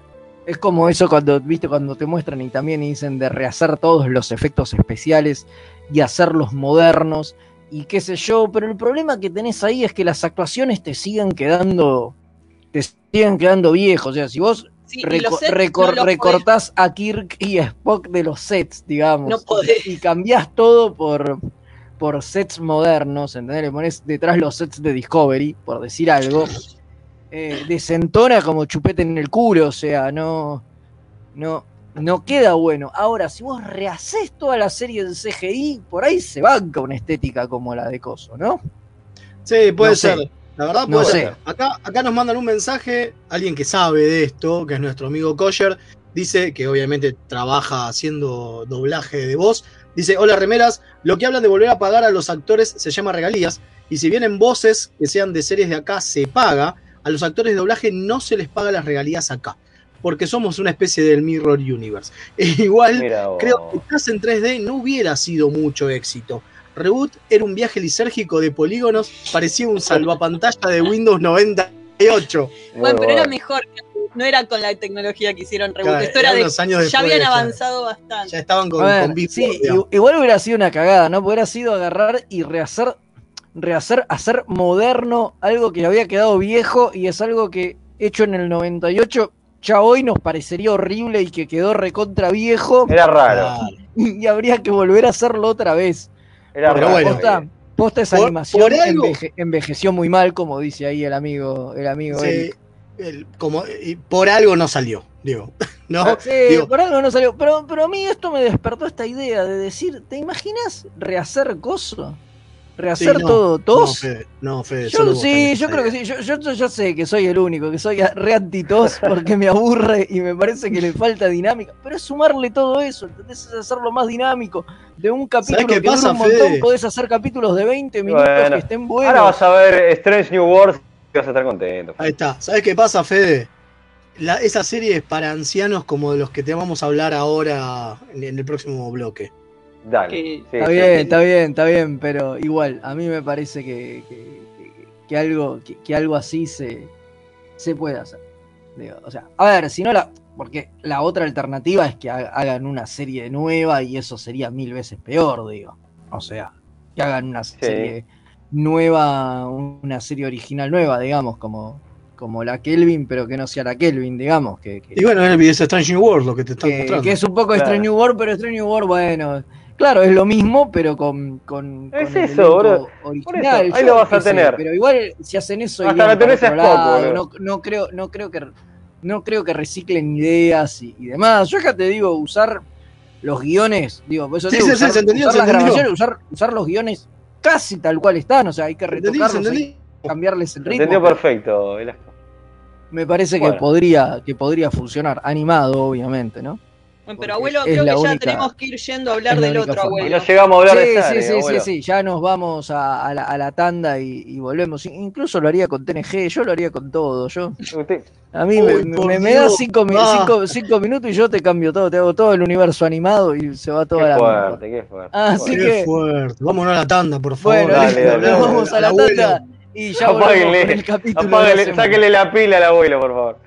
Es como eso cuando, viste, cuando te muestran y también dicen de rehacer todos los efectos especiales y hacerlos modernos y qué sé yo, pero el problema que tenés ahí es que las actuaciones te siguen quedando te siguen quedando viejos, o sea, si vos Sí, reco- recor- no recortás a Kirk y a Spock de los sets, digamos, No y cambiás todo por por sets modernos, ¿entendés? Le pones detrás los sets de Discovery, por decir algo, eh, desentona como chupete en el culo, o sea, no, no, no queda bueno. Ahora, si vos rehaces toda la serie en CGI, por ahí se banca una estética como la de Coso, ¿no? Sí, puede No sé. ser. La verdad No puede sé. ser. Acá, acá nos mandan un mensaje, alguien que sabe de esto, que es nuestro amigo Kosher, dice que obviamente trabaja haciendo doblaje de voz. Dice, hola remeras, lo que hablan de volver a pagar a los actores se llama regalías, y si vienen voces que sean de series de acá se paga, a los actores de doblaje no se les paga las regalías acá, porque somos una especie del Mirror Universe. E igual, creo que Cast en 3D no hubiera sido mucho éxito. Reboot era un viaje lisérgico de polígonos, parecía un salvapantalla de Windows 98. Bueno, pero era mejor. No era con la tecnología que hicieron Reboot. Claro, Esto era de. unos años ya después, habían claro. avanzado bastante. Ya estaban con, A ver, con sí, igual hubiera sido una cagada, ¿no? Hubiera sido agarrar y rehacer, rehacer, hacer moderno algo que había quedado viejo y es algo que hecho en el 98 ya hoy nos parecería horrible y que quedó recontra viejo Era raro. y habría que volver a hacerlo otra vez. Era Pero raro. bueno, Posta, posta esa por- animación por algo- enveje- envejeció muy mal, como dice ahí el amigo, el amigo Sí, Eric. el- como, y por algo no salió, digo. ¿No? Ah, Sí, Digo, por algo no salió. Pero, pero a mí esto me despertó esta idea de decir, ¿te imaginas rehacer coso? Rehacer sí, no, todo No, tos. Fede, no, Fede, solo yo sí, yo creo que sí. Yo, yo, yo sé que soy el único, que soy re anti-tos porque me aburre y me parece que le falta dinámica. Pero es sumarle todo eso, ¿entendés? Es hacerlo más dinámico. De un capítulo qué que pasa, dura un montón, Fede? podés hacer capítulos de 20 minutos Bueno, que estén buenos. Ahora vas a ver Strange New World y vas a estar contento. Ahí está. ¿Sabes qué pasa, Fede? La, esa serie es para ancianos como de los que te vamos a hablar ahora en, en el próximo bloque. Dale. Que- sí, Está sí, bien, sí. está bien, está bien, pero igual, a mí me parece que, que- que- que algo, que, que algo así se, se puede hacer. Digo, o sea, a ver, si no la. Porque la otra alternativa es que ha- hagan una serie nueva y eso sería mil veces peor, digo. O sea, que hagan una serie nueva, una serie original nueva, digamos, como, como la Kelvin, pero que no sea la Kelvin, digamos. Que, que- Y bueno, es Strange New World lo que te están que, mostrando. que es un poco Claro. Strange New World, pero Strange New World, bueno, claro, es lo mismo, pero con, con, Es con eso, boludo. original. eso, ahí Yo lo vas a sé, tener. pero igual si hacen eso Hasta la tenés lado, boludo. no, no creo, no creo que no creo que reciclen ideas y, y demás. Yo acá te digo, usar los guiones, digo, por eso Sí, digo, sí, sí, usar, se entendió, usar se las entendió. grabaciones, usar, usar los guiones casi tal cual están, o sea, hay que ¿Entendí? retocarlos, hay ¿Entendí? que cambiarles el ritmo. entendió perfecto, Velasco. Me parece que podría, que podría funcionar, animado, obviamente, ¿no? Bueno, pero abuelo, creo la que ya tenemos que ir yendo a hablar la del otro, forma. Y abuelo. no llegamos a hablar sí, de sí, sí, abuelo. sí, sí, ya nos vamos a, a la, a la tanda y, y volvemos. Incluso lo haría con TNG, yo lo haría con todo. Yo, Usted- a mí Uy, me, me, me das cinco, mi- ah. cinco- cinco minutos y yo te cambio todo, te hago todo el universo animado y se va toda Qué la fuerte, qué fuerte. Así Bueno. Qué que- fuerte. Vámonos a la tanda, por favor. Bueno, Dale, listo, dale, nos dale. vamos a la Abuelo. tanda Y ya volvemos con Apáguenle, el capítulo la apáguenle, semana. sáquenle la pila al abuelo, por favor.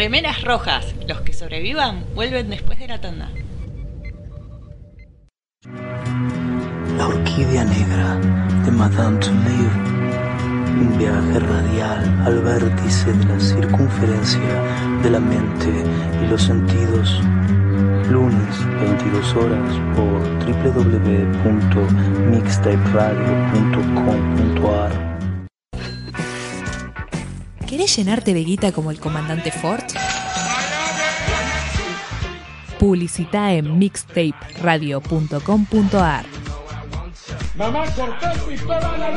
Remeras rojas. Los que sobrevivan vuelven después de la tanda. La orquídea negra de Madame Touleau. Un viaje radial al vértice de la circunferencia de la mente y los sentidos. Lunes, 22 horas por www.mixtaperadio.com.ar ¿Querés llenarte de guita como el comandante Ford? Publicita en mixtaperadio.com.ar Mamá, cortá el pistón a la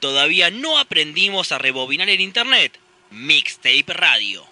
Todavía no aprendimos a rebobinar el internet. Mixtape Radio.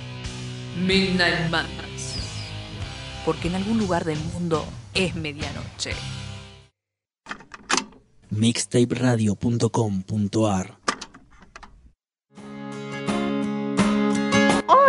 Midnight Madness. Porque en algún lugar del mundo es medianoche. mixtaperadio.com.ar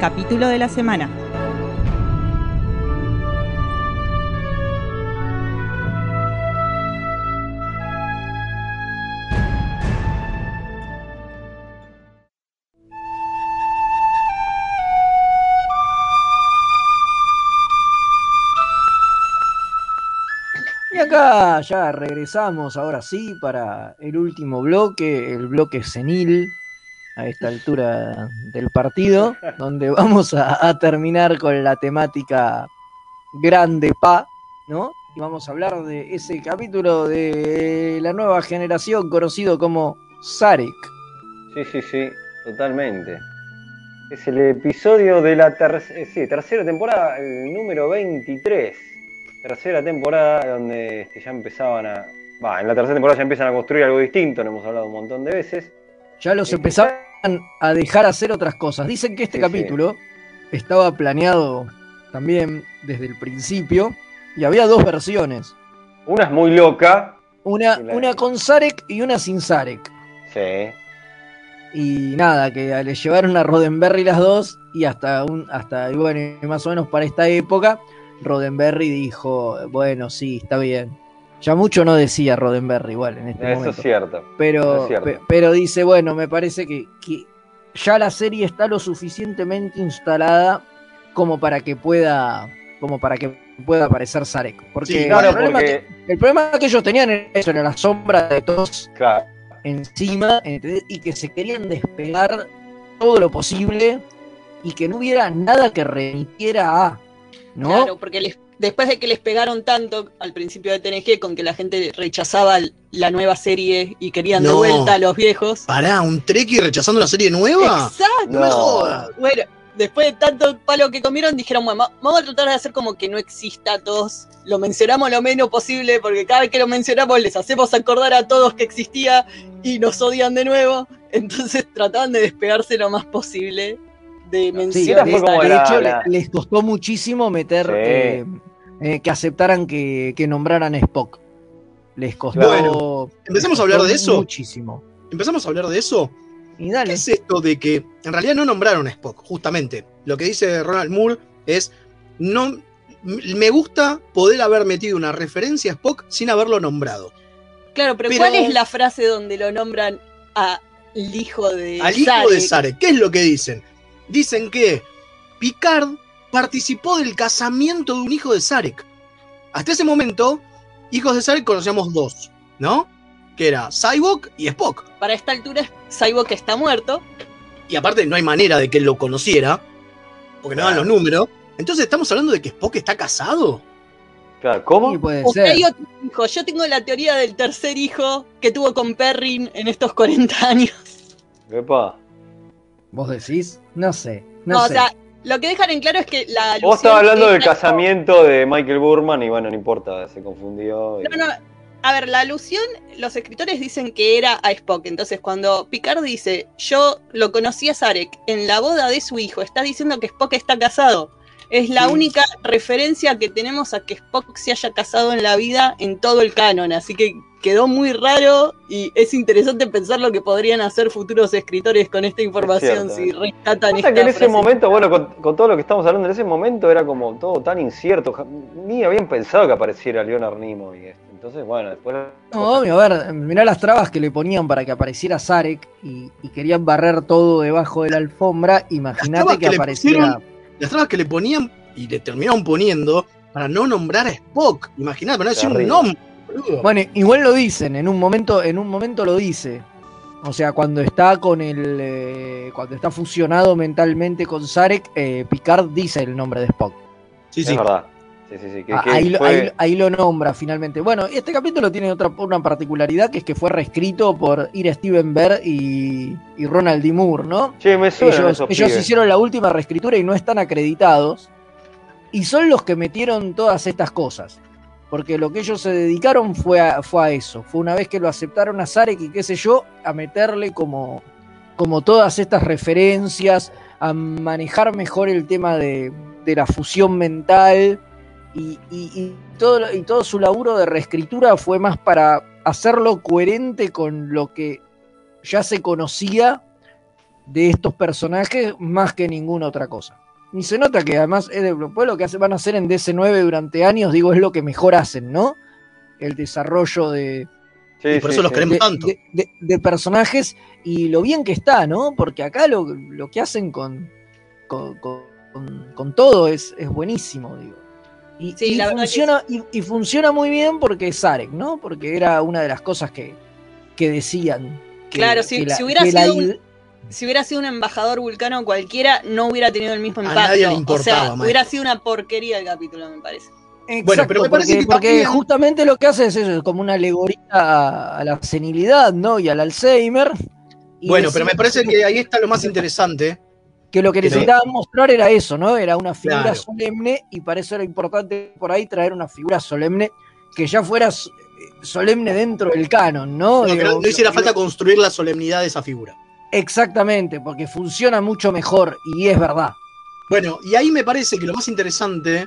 Capítulo de la semana. Y acá ya regresamos ahora sí para el último bloque, el bloque senil a esta altura del partido, donde vamos a, terminar con la temática grande pa, ¿no? Y vamos a hablar de ese capítulo de la nueva generación conocido como Sarek. Sí, sí, sí, totalmente. Es el episodio de la ter- eh, sí, tercera temporada, el número 23. Tercera temporada donde este, ya empezaban a... Va, en la tercera temporada ya empiezan a construir algo distinto, lo hemos hablado un montón de veces. Ya los empezaban a dejar hacer otras cosas. Dicen que este Sí, capítulo estaba planeado también desde el principio y había dos versiones. Una es muy loca. Una, la- una con Sarek y una sin Sarek. Sí. Y nada, que le llevaron a Roddenberry las dos y hasta un, hasta, bueno, más o menos para esta época, Roddenberry dijo, bueno, sí, está bien. Ya mucho no decía Roddenberry igual en este Eso momento. es cierto. Pero, Eso es cierto. pe- pero dice, bueno, me parece que, que ya la serie está lo suficientemente instalada como para que pueda, como para que pueda aparecer Sarek. Porque, Sí, el, problema porque- que, el problema que ellos tenían era eso, era la sombra de todos Claro. encima, ¿entendés? y que se querían despegar todo lo posible y que no hubiera nada que remitiera a, ¿no? Claro, porque les- después de que les pegaron tanto al principio de TNG con que la gente rechazaba la nueva serie y querían de No. vuelta a los viejos. Pará, un Treki rechazando la serie nueva. Exacto. No me jodas. Bueno, después de tanto palo que comieron, dijeron, bueno, va- vamos a tratar de hacer como que no exista TOS. Lo mencionamos lo menos posible, porque cada vez que lo mencionamos les hacemos acordar a todos que existía y nos odian de nuevo. Entonces trataban de despegarse lo más posible de Sí, mencionar. de, de hecho, le- les costó muchísimo meter Sí. eh, eh, que aceptaran que, que nombraran a Spock. Les costó. Bueno, empecemos a hablar de eso. Muchísimo. Empezamos a hablar de eso. Y dale. ¿Qué es esto de que en realidad no nombraron a Spock, justamente? lo que dice Ronald Moore es, no, me gusta poder haber metido una referencia a Spock sin haberlo nombrado. Claro, pero, Pero- ¿cuál es la frase donde lo nombran al hijo de Al hijo de? Sarek, ¿qué es lo que dicen? Dicen que Picard participó del casamiento de un hijo de Sarek. Hasta ese momento, hijos de Sarek conocíamos dos, ¿no? Que era Cyborg y Spock. Para esta altura, Cyborg está muerto. Y aparte no hay manera de que él lo conociera, porque no dan los números. Entonces estamos hablando de que Spock está casado. Claro, ¿cómo? puede O que hay otro hijo. Yo tengo la teoría del tercer hijo que tuvo con Perrin en estos 40 años. Epa. ¿Vos decís? No sé. No, No, o sé. sea, lo que dejan en claro es que la Vos estabas hablando del casamiento de Michael Burman y bueno, no importa, se confundió. y- No, no. A ver, la alusión, los escritores dicen que era a Spock. Entonces, cuando Picard dice, yo lo conocí a Sarek en la boda de su hijo, está diciendo que Spock está casado. Es la Sí. única referencia que tenemos a que Spock se haya casado en la vida en todo el canon. Así que quedó muy raro y es interesante pensar lo que podrían hacer futuros escritores con esta información cierto, si rescatan esta que en ese frase. momento, bueno, con, con todo lo que estamos hablando, en ese momento era como todo tan incierto. Ni habían pensado que apareciera Leonard Nimoy. este. Entonces, bueno, después. No, obvio, a ver, mirá las trabas que le ponían para que apareciera Sarek y, y querían barrer todo debajo de la alfombra. Imagínate que, apareciera. pusieron- Las trabas que le ponían y le terminaron poniendo para no nombrar a Spock. Imagínate, para no decir un nombre, boludo. Bueno, igual lo dicen, en un momento, en un momento lo dice. O sea, cuando está con el. eh, cuando está fusionado mentalmente con Sarek, eh, Picard dice el nombre de Spock. Sí, Es verdad. Sí, sí, sí. Ah, ahí, lo, fue- ahí- ahí lo nombra finalmente. Bueno, este capítulo tiene otra una particularidad que es que fue reescrito por Ira Steven Behr y, y Ronald D. Moore, ¿no? Che, me suenan ellos esos ellos hicieron la última reescritura y no están acreditados. Y son los que metieron todas estas cosas. Porque lo que ellos se dedicaron fue a, fue a eso. Fue una vez que lo aceptaron a Sarek y qué sé yo, a meterle como, como todas estas referencias, a manejar mejor el tema de, de la fusión mental. Y, y- y todo, lo- y todo su laburo de reescritura fue más para hacerlo coherente con lo que ya se conocía de estos personajes más que ninguna otra cosa. Y se nota que además es de- después lo que hace- van a hacer en DC9 durante años, digo, es lo que mejor hacen, ¿no? El desarrollo de, Sí, por sí, eso los queremos de, tanto. de- de- de personajes y lo bien que está, ¿no? Porque acá lo, lo que hacen con, con, con- con todo es, es buenísimo, digo. Y, Sí, y la verdad que funciona, y, y funciona muy bien porque es Sarek, ¿no? Porque era una de las cosas que, que decían. que- Claro, si, que la- si hubiera la sido un, si hubiera sido un embajador vulcano cualquiera, no hubiera tenido el mismo A impacto. nadie le o importaba, sea, maestro. hubiera sido una porquería el capítulo, me parece. Bueno, pero me parece porque, que porque también- justamente lo que hace es eso, es como una alegoría a, a la senilidad, ¿no? Y al Alzheimer. Y Bueno, pero me parece que ahí está lo más interesante. Que lo que necesitaban mostrar era eso, ¿no? Era una figura Claro. solemne y para eso era importante por ahí traer una figura solemne que ya fuera so- solemne dentro del canon, ¿no? No, Digo, no, hiciera falta construir la solemnidad de esa figura. Exactamente, porque funciona mucho mejor y es verdad. Bueno, y ahí me parece que lo más interesante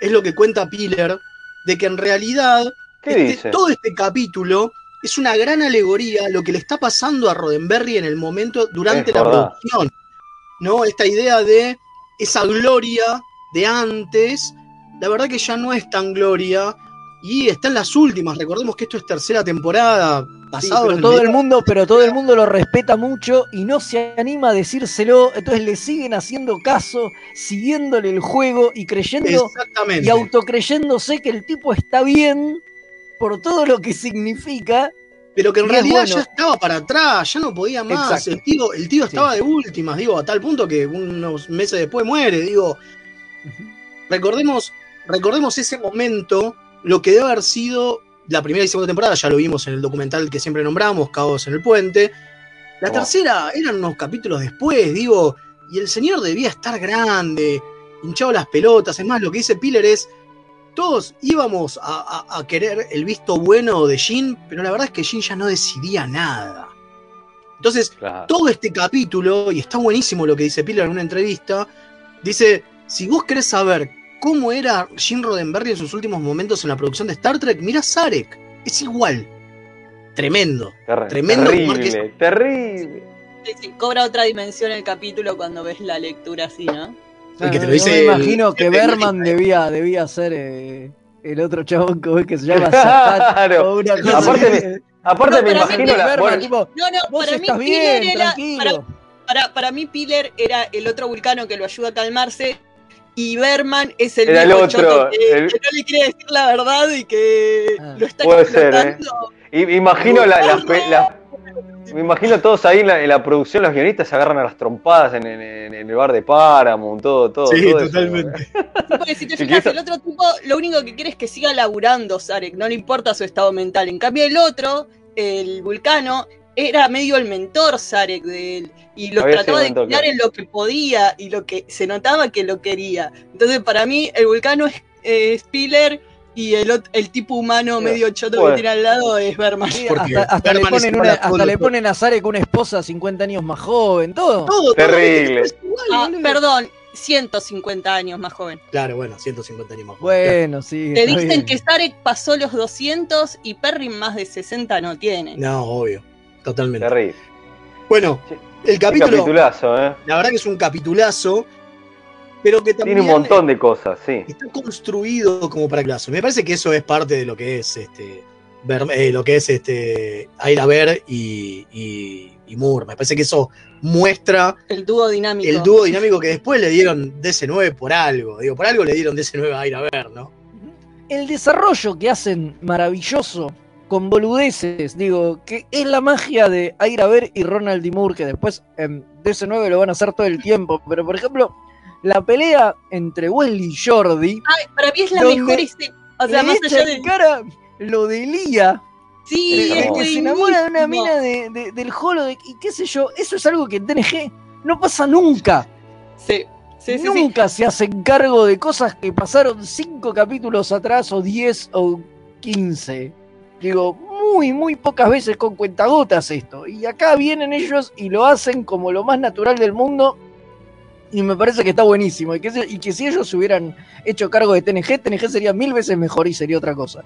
es lo que cuenta Piller, de que en realidad ¿Qué este- dice? todo este capítulo es una gran alegoría a lo que le está pasando a Roddenberry en el momento durante Es la verdad. producción. ¿No? Esta idea de esa gloria de antes, la verdad que ya no es tan gloria y está en las últimas. Recordemos que esto es tercera temporada, Sí, pasado pero en todo el mundo, pero todo el mundo lo respeta mucho y no se anima a decírselo, entonces le siguen haciendo caso, siguiéndole el juego y creyendo y autocreyéndose que el tipo está bien por todo lo que significa. Pero que en Y realidad bueno. ya estaba para atrás, ya no podía más. Exacto. El tío, el tío Sí. estaba de últimas, digo, a tal punto que unos meses después muere, digo. Recordemos, recordemos ese momento, lo que debe haber sido la primera y segunda temporada, ya lo vimos en el documental que siempre nombramos, Caos en el Puente. La Oh. tercera eran unos capítulos después, digo, y el señor debía estar grande, hinchado las pelotas. Es más, lo que dice Piller es, todos íbamos a, a- a querer el visto bueno de Jin, pero la verdad es que Jin ya no decidía nada. Entonces, Claro. todo este capítulo, y está buenísimo lo que dice Piller en una entrevista, dice, si vos querés saber cómo era Jim Roddenberry en sus últimos momentos en la producción de Star Trek, mira Sarek, es igual. Tremendo. Ter- Tremendo terrible, cobra otra dimensión el capítulo cuando ves la lectura así, ¿no? El que te lo Yo me el- imagino que el- Berman debía, debía ser eh, el otro chabón que, que se llama Zapat Claro. o una cosa Aparte me- aparte No, me imagino la- Berman, bueno, tipo, No, no, vos para mí estás bien, era. tranquilo. Para, para, para mí, Piller era el otro vulcano que lo ayuda a calmarse. Y Berman es el Era el otro, choto que, el- que no le quiere decir la verdad y que lo está Puede ser, ¿eh? imagino las la- me imagino todos ahí en la, en la producción, los guionistas se agarran a las trompadas en, en- en- en el bar de Paramount, todo, todo. Sí, todo eso. totalmente. Sí, porque si te fijas, eso- el otro tipo lo único que quiere es que siga laburando Sarek, no le importa su estado mental. En cambio, el otro, el vulcano, era medio el mentor Sarek de él. Y lo Había trataba de mentor, cuidar claro. en lo que podía y lo que se notaba que lo quería. Entonces, para mí, el vulcano es eh, Spiller y el, el tipo humano medio choto Bueno. que tiene al lado es Berman. hasta, hasta le Berman ponen una- hasta le ponen a Zarek una esposa 50 años más joven, todo. Terrible. Ah, perdón, 150 años más joven. Claro, bueno, 150 años más. Bueno, sí. Te dicen bien. que Sarek pasó los 200 y Perry más de 60 no tiene. No, obvio. Totalmente. Terrible. Bueno, el capítulo. capitulazo, ¿eh? La verdad que es un capitulazo. Pero que también Tiene un montón de cosas, sí. está construido como para clase. Me parece que eso es parte de lo que es este. ver- eh, lo que es este. Aira Ver y, y, y Moore. Me parece que eso muestra El dúo dinámico. el dúo dinámico que después le dieron DC9 por algo. Digo, por algo le dieron DC9 a Aira Ver, ¿no? el desarrollo que hacen maravilloso con boludeces, digo, que es la magia de Aira Ver y Ronald D. Moore, que después en DC9 lo van a hacer todo el tiempo, pero por ejemplo, la pelea entre Wesley y Jordi, Ay, para mí es la mejor escena. O sea, más allá de. cara lo de Lía, Sí, eh, es que se enamora de una mina de- de- del holodeck y qué sé yo, eso es algo que en TNG no pasa nunca. Sí, sí, sí, sí. Nunca se hacen cargo de cosas que pasaron cinco capítulos atrás, o 10 o 15. Digo, muy, muy pocas veces con cuentagotas esto. Y acá vienen ellos y lo hacen como lo más natural del mundo. Y me parece que está buenísimo. Y que, se- y que si ellos se hubieran hecho cargo de TNG, TNG sería mil veces mejor y sería otra cosa.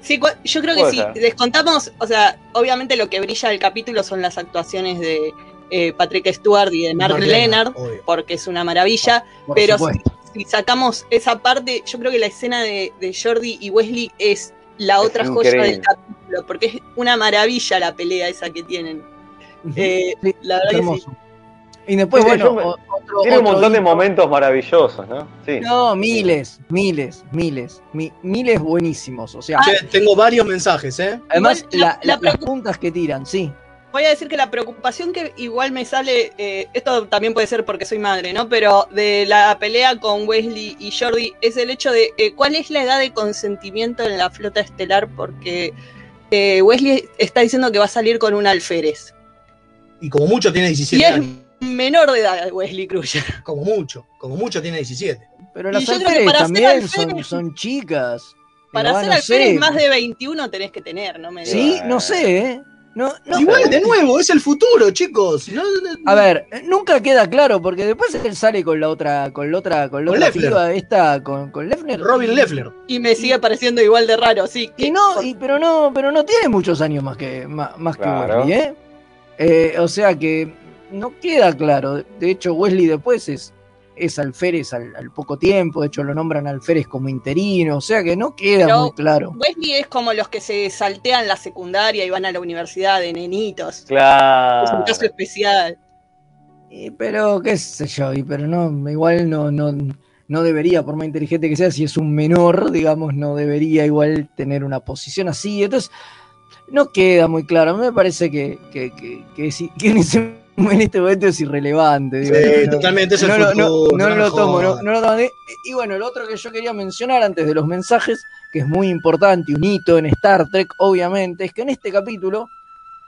Sí, yo creo que si descontamos, o sea, obviamente lo que brilla del capítulo son las actuaciones de eh, Patrick Stewart y de Mark, Mark Leonard, obvio. porque es una maravilla. Por pero si, sacamos esa parte, yo creo que la escena de, de Jordi y Wesley es la Es otra joya del capítulo, porque es una maravilla la pelea esa que tienen. Eh, Sí, la verdad que sí. Y después, Sí, bueno, yo otro- Tiene un otro montón de momentos maravillosos, ¿no? Sí. No, miles, miles, miles, mi- miles buenísimos. O sea, tengo varios mensajes, ¿eh? además Igual la- la- la la- las puntas que tiran, sí. Voy a decir que la preocupación que igual me sale, eh, esto también puede ser porque soy madre, ¿no? Pero de la pelea con Wesley y Jordi es el hecho de eh, cuál es la edad de consentimiento en la flota estelar, porque eh, Wesley está diciendo que va a salir con un alférez. Y como mucho tiene Y 17 es años. Menor de edad Wesley Crusher. Como mucho. Como mucho tiene 17. Pero las alférez también son, chicas. Para ser no alférez más de 21 tenés que tener, ¿no? Me Sí, digas. no sé, ¿eh? No, no- Igual, de nuevo, es el futuro, chicos. No- no- A ver, nunca queda claro, porque después él sale con la otra, con la otra, con la Con otra Leffler. piba esta, con, con Leffner. Robin Leffler. Y me sigue pareciendo igual de raro, sí. Y no, y- pero no, pero no tiene muchos años más que, más, más que. Wesley, ¿eh? Eh, O sea que no queda claro. De hecho, Wesley después es, es alférez al, al poco tiempo, de hecho lo nombran alférez como interino, o sea que no queda Pero muy claro. Wesley es como los que se saltean la secundaria y van a la universidad de nenitos. Es un Claro. caso especial. Y, pero qué sé yo, y, pero no, igual no, no, no debería, por más inteligente que sea, si es un menor, digamos, no debería igual tener una posición así. Entonces, no queda muy claro. A mí me parece que, que, que, que en, ese- en este momento es irrelevante. digo, Sí, no- totalmente no, lo- no- futuro, no no lo tomo, no, lo tomo. Y bueno, lo otro que yo quería mencionar antes de los mensajes, que es muy importante, un hito en Star Trek, obviamente, es que en este capítulo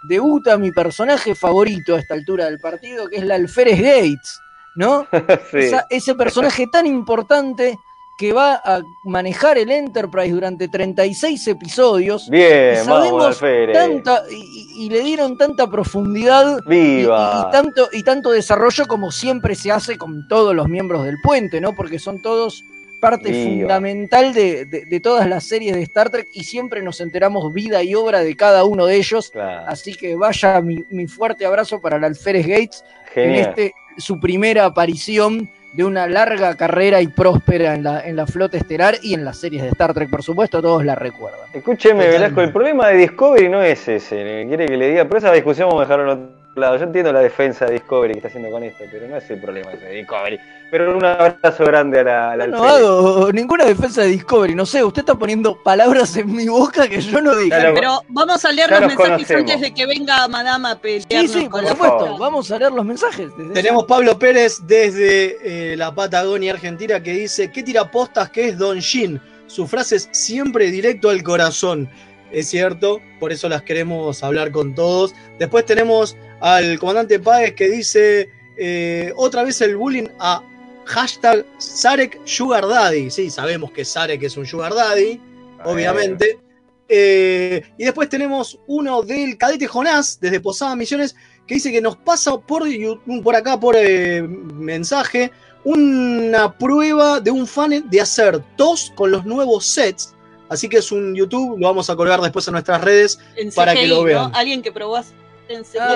debuta mi personaje favorito a esta altura del partido, que es la Alférez Gates, ¿no? Sí. Esa- ese personaje tan importante que va a manejar el Enterprise durante 36 episodios. Bien, y sabemos tanta, y, le dieron tanta profundidad y, ¡Viva! y- y tanto, y tanto desarrollo como siempre se hace con todos los miembros del puente, ¿no? Porque son todos parte Viva. fundamental de, de- de todas las series de Star Trek y siempre nos enteramos vida y obra de cada uno de ellos. Claro. Así que vaya mi, mi fuerte abrazo para el Alférez Gates en este su primera aparición de una larga carrera y próspera en la, en la flota estelar y en las series de Star Trek, por supuesto, todos la recuerdan. Escúcheme, Velasco, el problema de Discovery no es ese. Quiere que le diga, pero esa discusión vamos a dejarlo en otro lado. Yo entiendo la defensa de Discovery que está haciendo con esto, pero no es el problema ese de Discovery. Pero un abrazo grande a la, a la No hago ninguna defensa de Discovery, no sé, usted está poniendo palabras en mi boca que yo no dije. Claro, Pero vamos a leer los mensajes conocemos. antes de que venga Madame a Sí, sí, por supuesto, foto. vamos a leer los mensajes. desde Tenemos Pablo Pérez desde eh, la Patagonia Argentina que dice, ¿qué tirapostas que es Don Shin? Su frase es siempre directo al corazón. Es cierto, por eso las queremos hablar con todos. Después tenemos al comandante Páez que dice, eh, otra vez el bullying a hashtag Sarek Sugar Daddy. Sí, sabemos que Sarek es un Sugar Daddy, obviamente. Eh, y después tenemos uno del cadete Jonás, desde Posada Misiones, que dice que nos pasa por, YouTube- por acá, por eh, mensaje, una prueba de un fan de hacer tos con los nuevos sets. Así que es un YouTube, lo vamos a colgar después en nuestras redes En para que lo ¿no? vean. Alguien que probó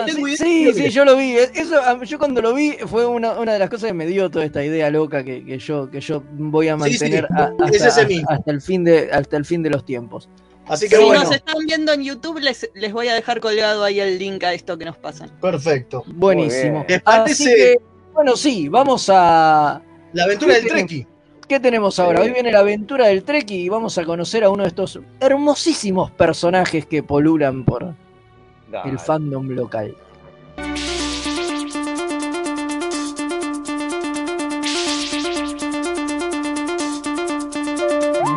sí, sí, sí, yo lo vi. Eso, yo cuando lo vi fue una, una de las cosas que me dio toda esta idea loca que, que yo, que yo voy a Sí, sí, mantener a- es hasta, ese el fin de, hasta el fin de los tiempos. Así Si nos están viendo en YouTube, les, les voy a dejar colgado ahí el link a esto que nos pasan. Perfecto. Buenísimo. ¿Les Así que, bueno, sí, vamos a. la aventura ¿Qué del? Treki? ¿Qué tenemos ahora? Hoy viene la aventura del Trek y vamos a conocer a uno de estos hermosísimos personajes que polulan por el fandom local.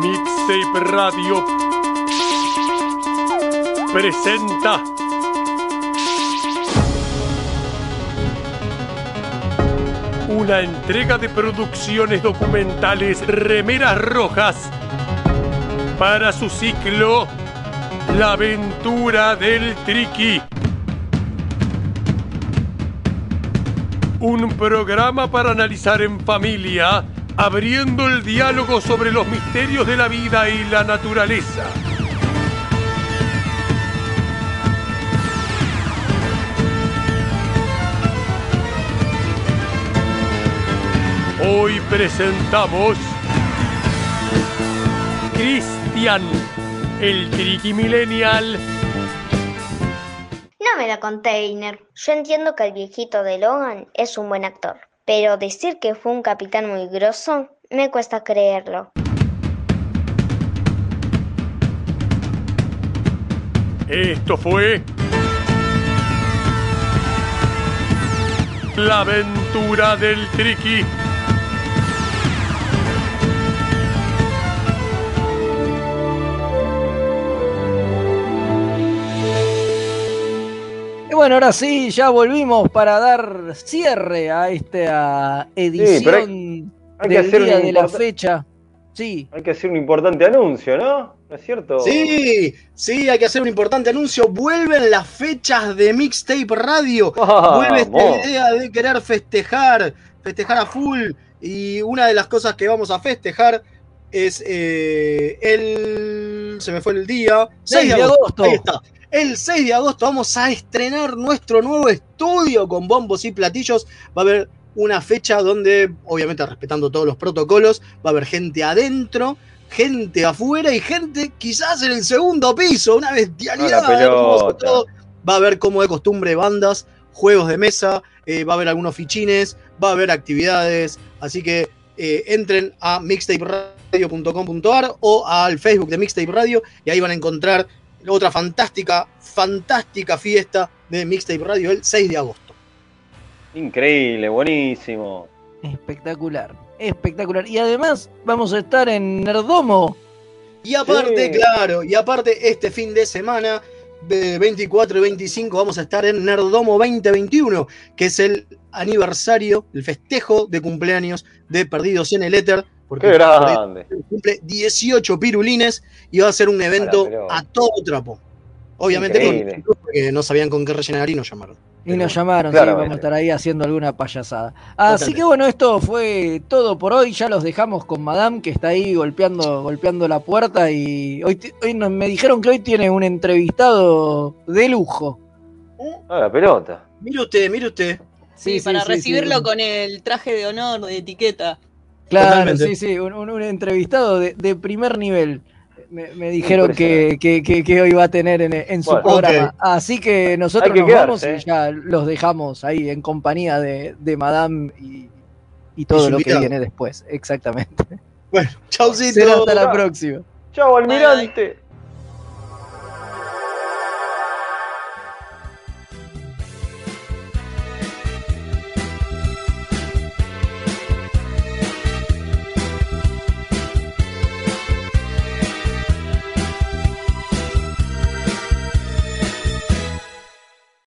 Mixtape Radio presenta una entrega de producciones documentales Remeras Rojas para su ciclo La aventura del Triqui. Un programa para analizar en familia, abriendo el diálogo sobre los misterios de la vida y la naturaleza. Hoy presentamos Cristian, el Triqui Millennial. No me da container. Yo entiendo que el viejito de Logan es un buen actor, pero decir que fue un capitán muy grosso me cuesta creerlo. Esto fue La aventura del Triqui. Bueno, ahora sí, ya volvimos para dar cierre a esta edición pero hay- hay que del hacer día de la fecha. Sí. Hay que hacer un importante anuncio, ¿no? ¿No es cierto? Sí, sí, hay que hacer un importante anuncio. Vuelven las fechas de Mixtape Radio. Vamos. Vuelve esta idea de querer festejar, festejar a full. Y una de las cosas que vamos a festejar es eh, el. Se me fue el día. 6 de agosto. Ahí está. El 6 de agosto vamos a estrenar nuestro nuevo estudio con bombos y platillos. Va a haber una fecha donde, obviamente respetando todos los protocolos, va a haber gente adentro, gente afuera y gente quizás en el segundo piso. Una bestialidad. Hermoso todo. Va a haber como de costumbre bandas, juegos de mesa, eh, va a haber algunos fichines, va a haber actividades. Así que eh, entren a mixtaperadio.com.ar o al Facebook de Mixtape Radio y ahí van a encontrar otra fantástica, fantástica fiesta de Mixtape Radio el 6 de agosto. Increíble, buenísimo. Espectacular, espectacular. Y además vamos a estar en Nerdomo. Y aparte, claro, y aparte este fin de semana, de 24 y 25, vamos a estar en Nerdomo 2021, que es el aniversario, el festejo de cumpleaños de Perdidos en el Éter. Porque Qué grande. cumple 18 pirulines y va a ser un evento a todo trapo. Obviamente Increíble. porque no sabían con qué rellenar y nos llamaron. Y nos llamaron, sí, vamos a estar ahí haciendo alguna payasada. Así Totalmente. que bueno, esto fue todo por hoy. Ya los dejamos con Madame, que está ahí golpeando, golpeando la puerta. Y hoy, hoy nos- me dijeron que hoy tiene un entrevistado de lujo. Ah, la pelota. Mire usted, mire usted. Sí, Sí, para sí, sí, recibirlo sí. con el traje de honor de etiqueta. Claro, Totalmente. sí, sí, un, un- un entrevistado de, de primer nivel. Me, me dijeron que, que- que- que hoy va a tener en, en su Bueno. programa. Así que nosotros nos quedarse, vamos ¿eh? y ya los dejamos ahí en compañía de, de Madame y, y todo lo que viene después. Exactamente. Bueno, chaucito. Será hasta la próxima. Chao, almirante.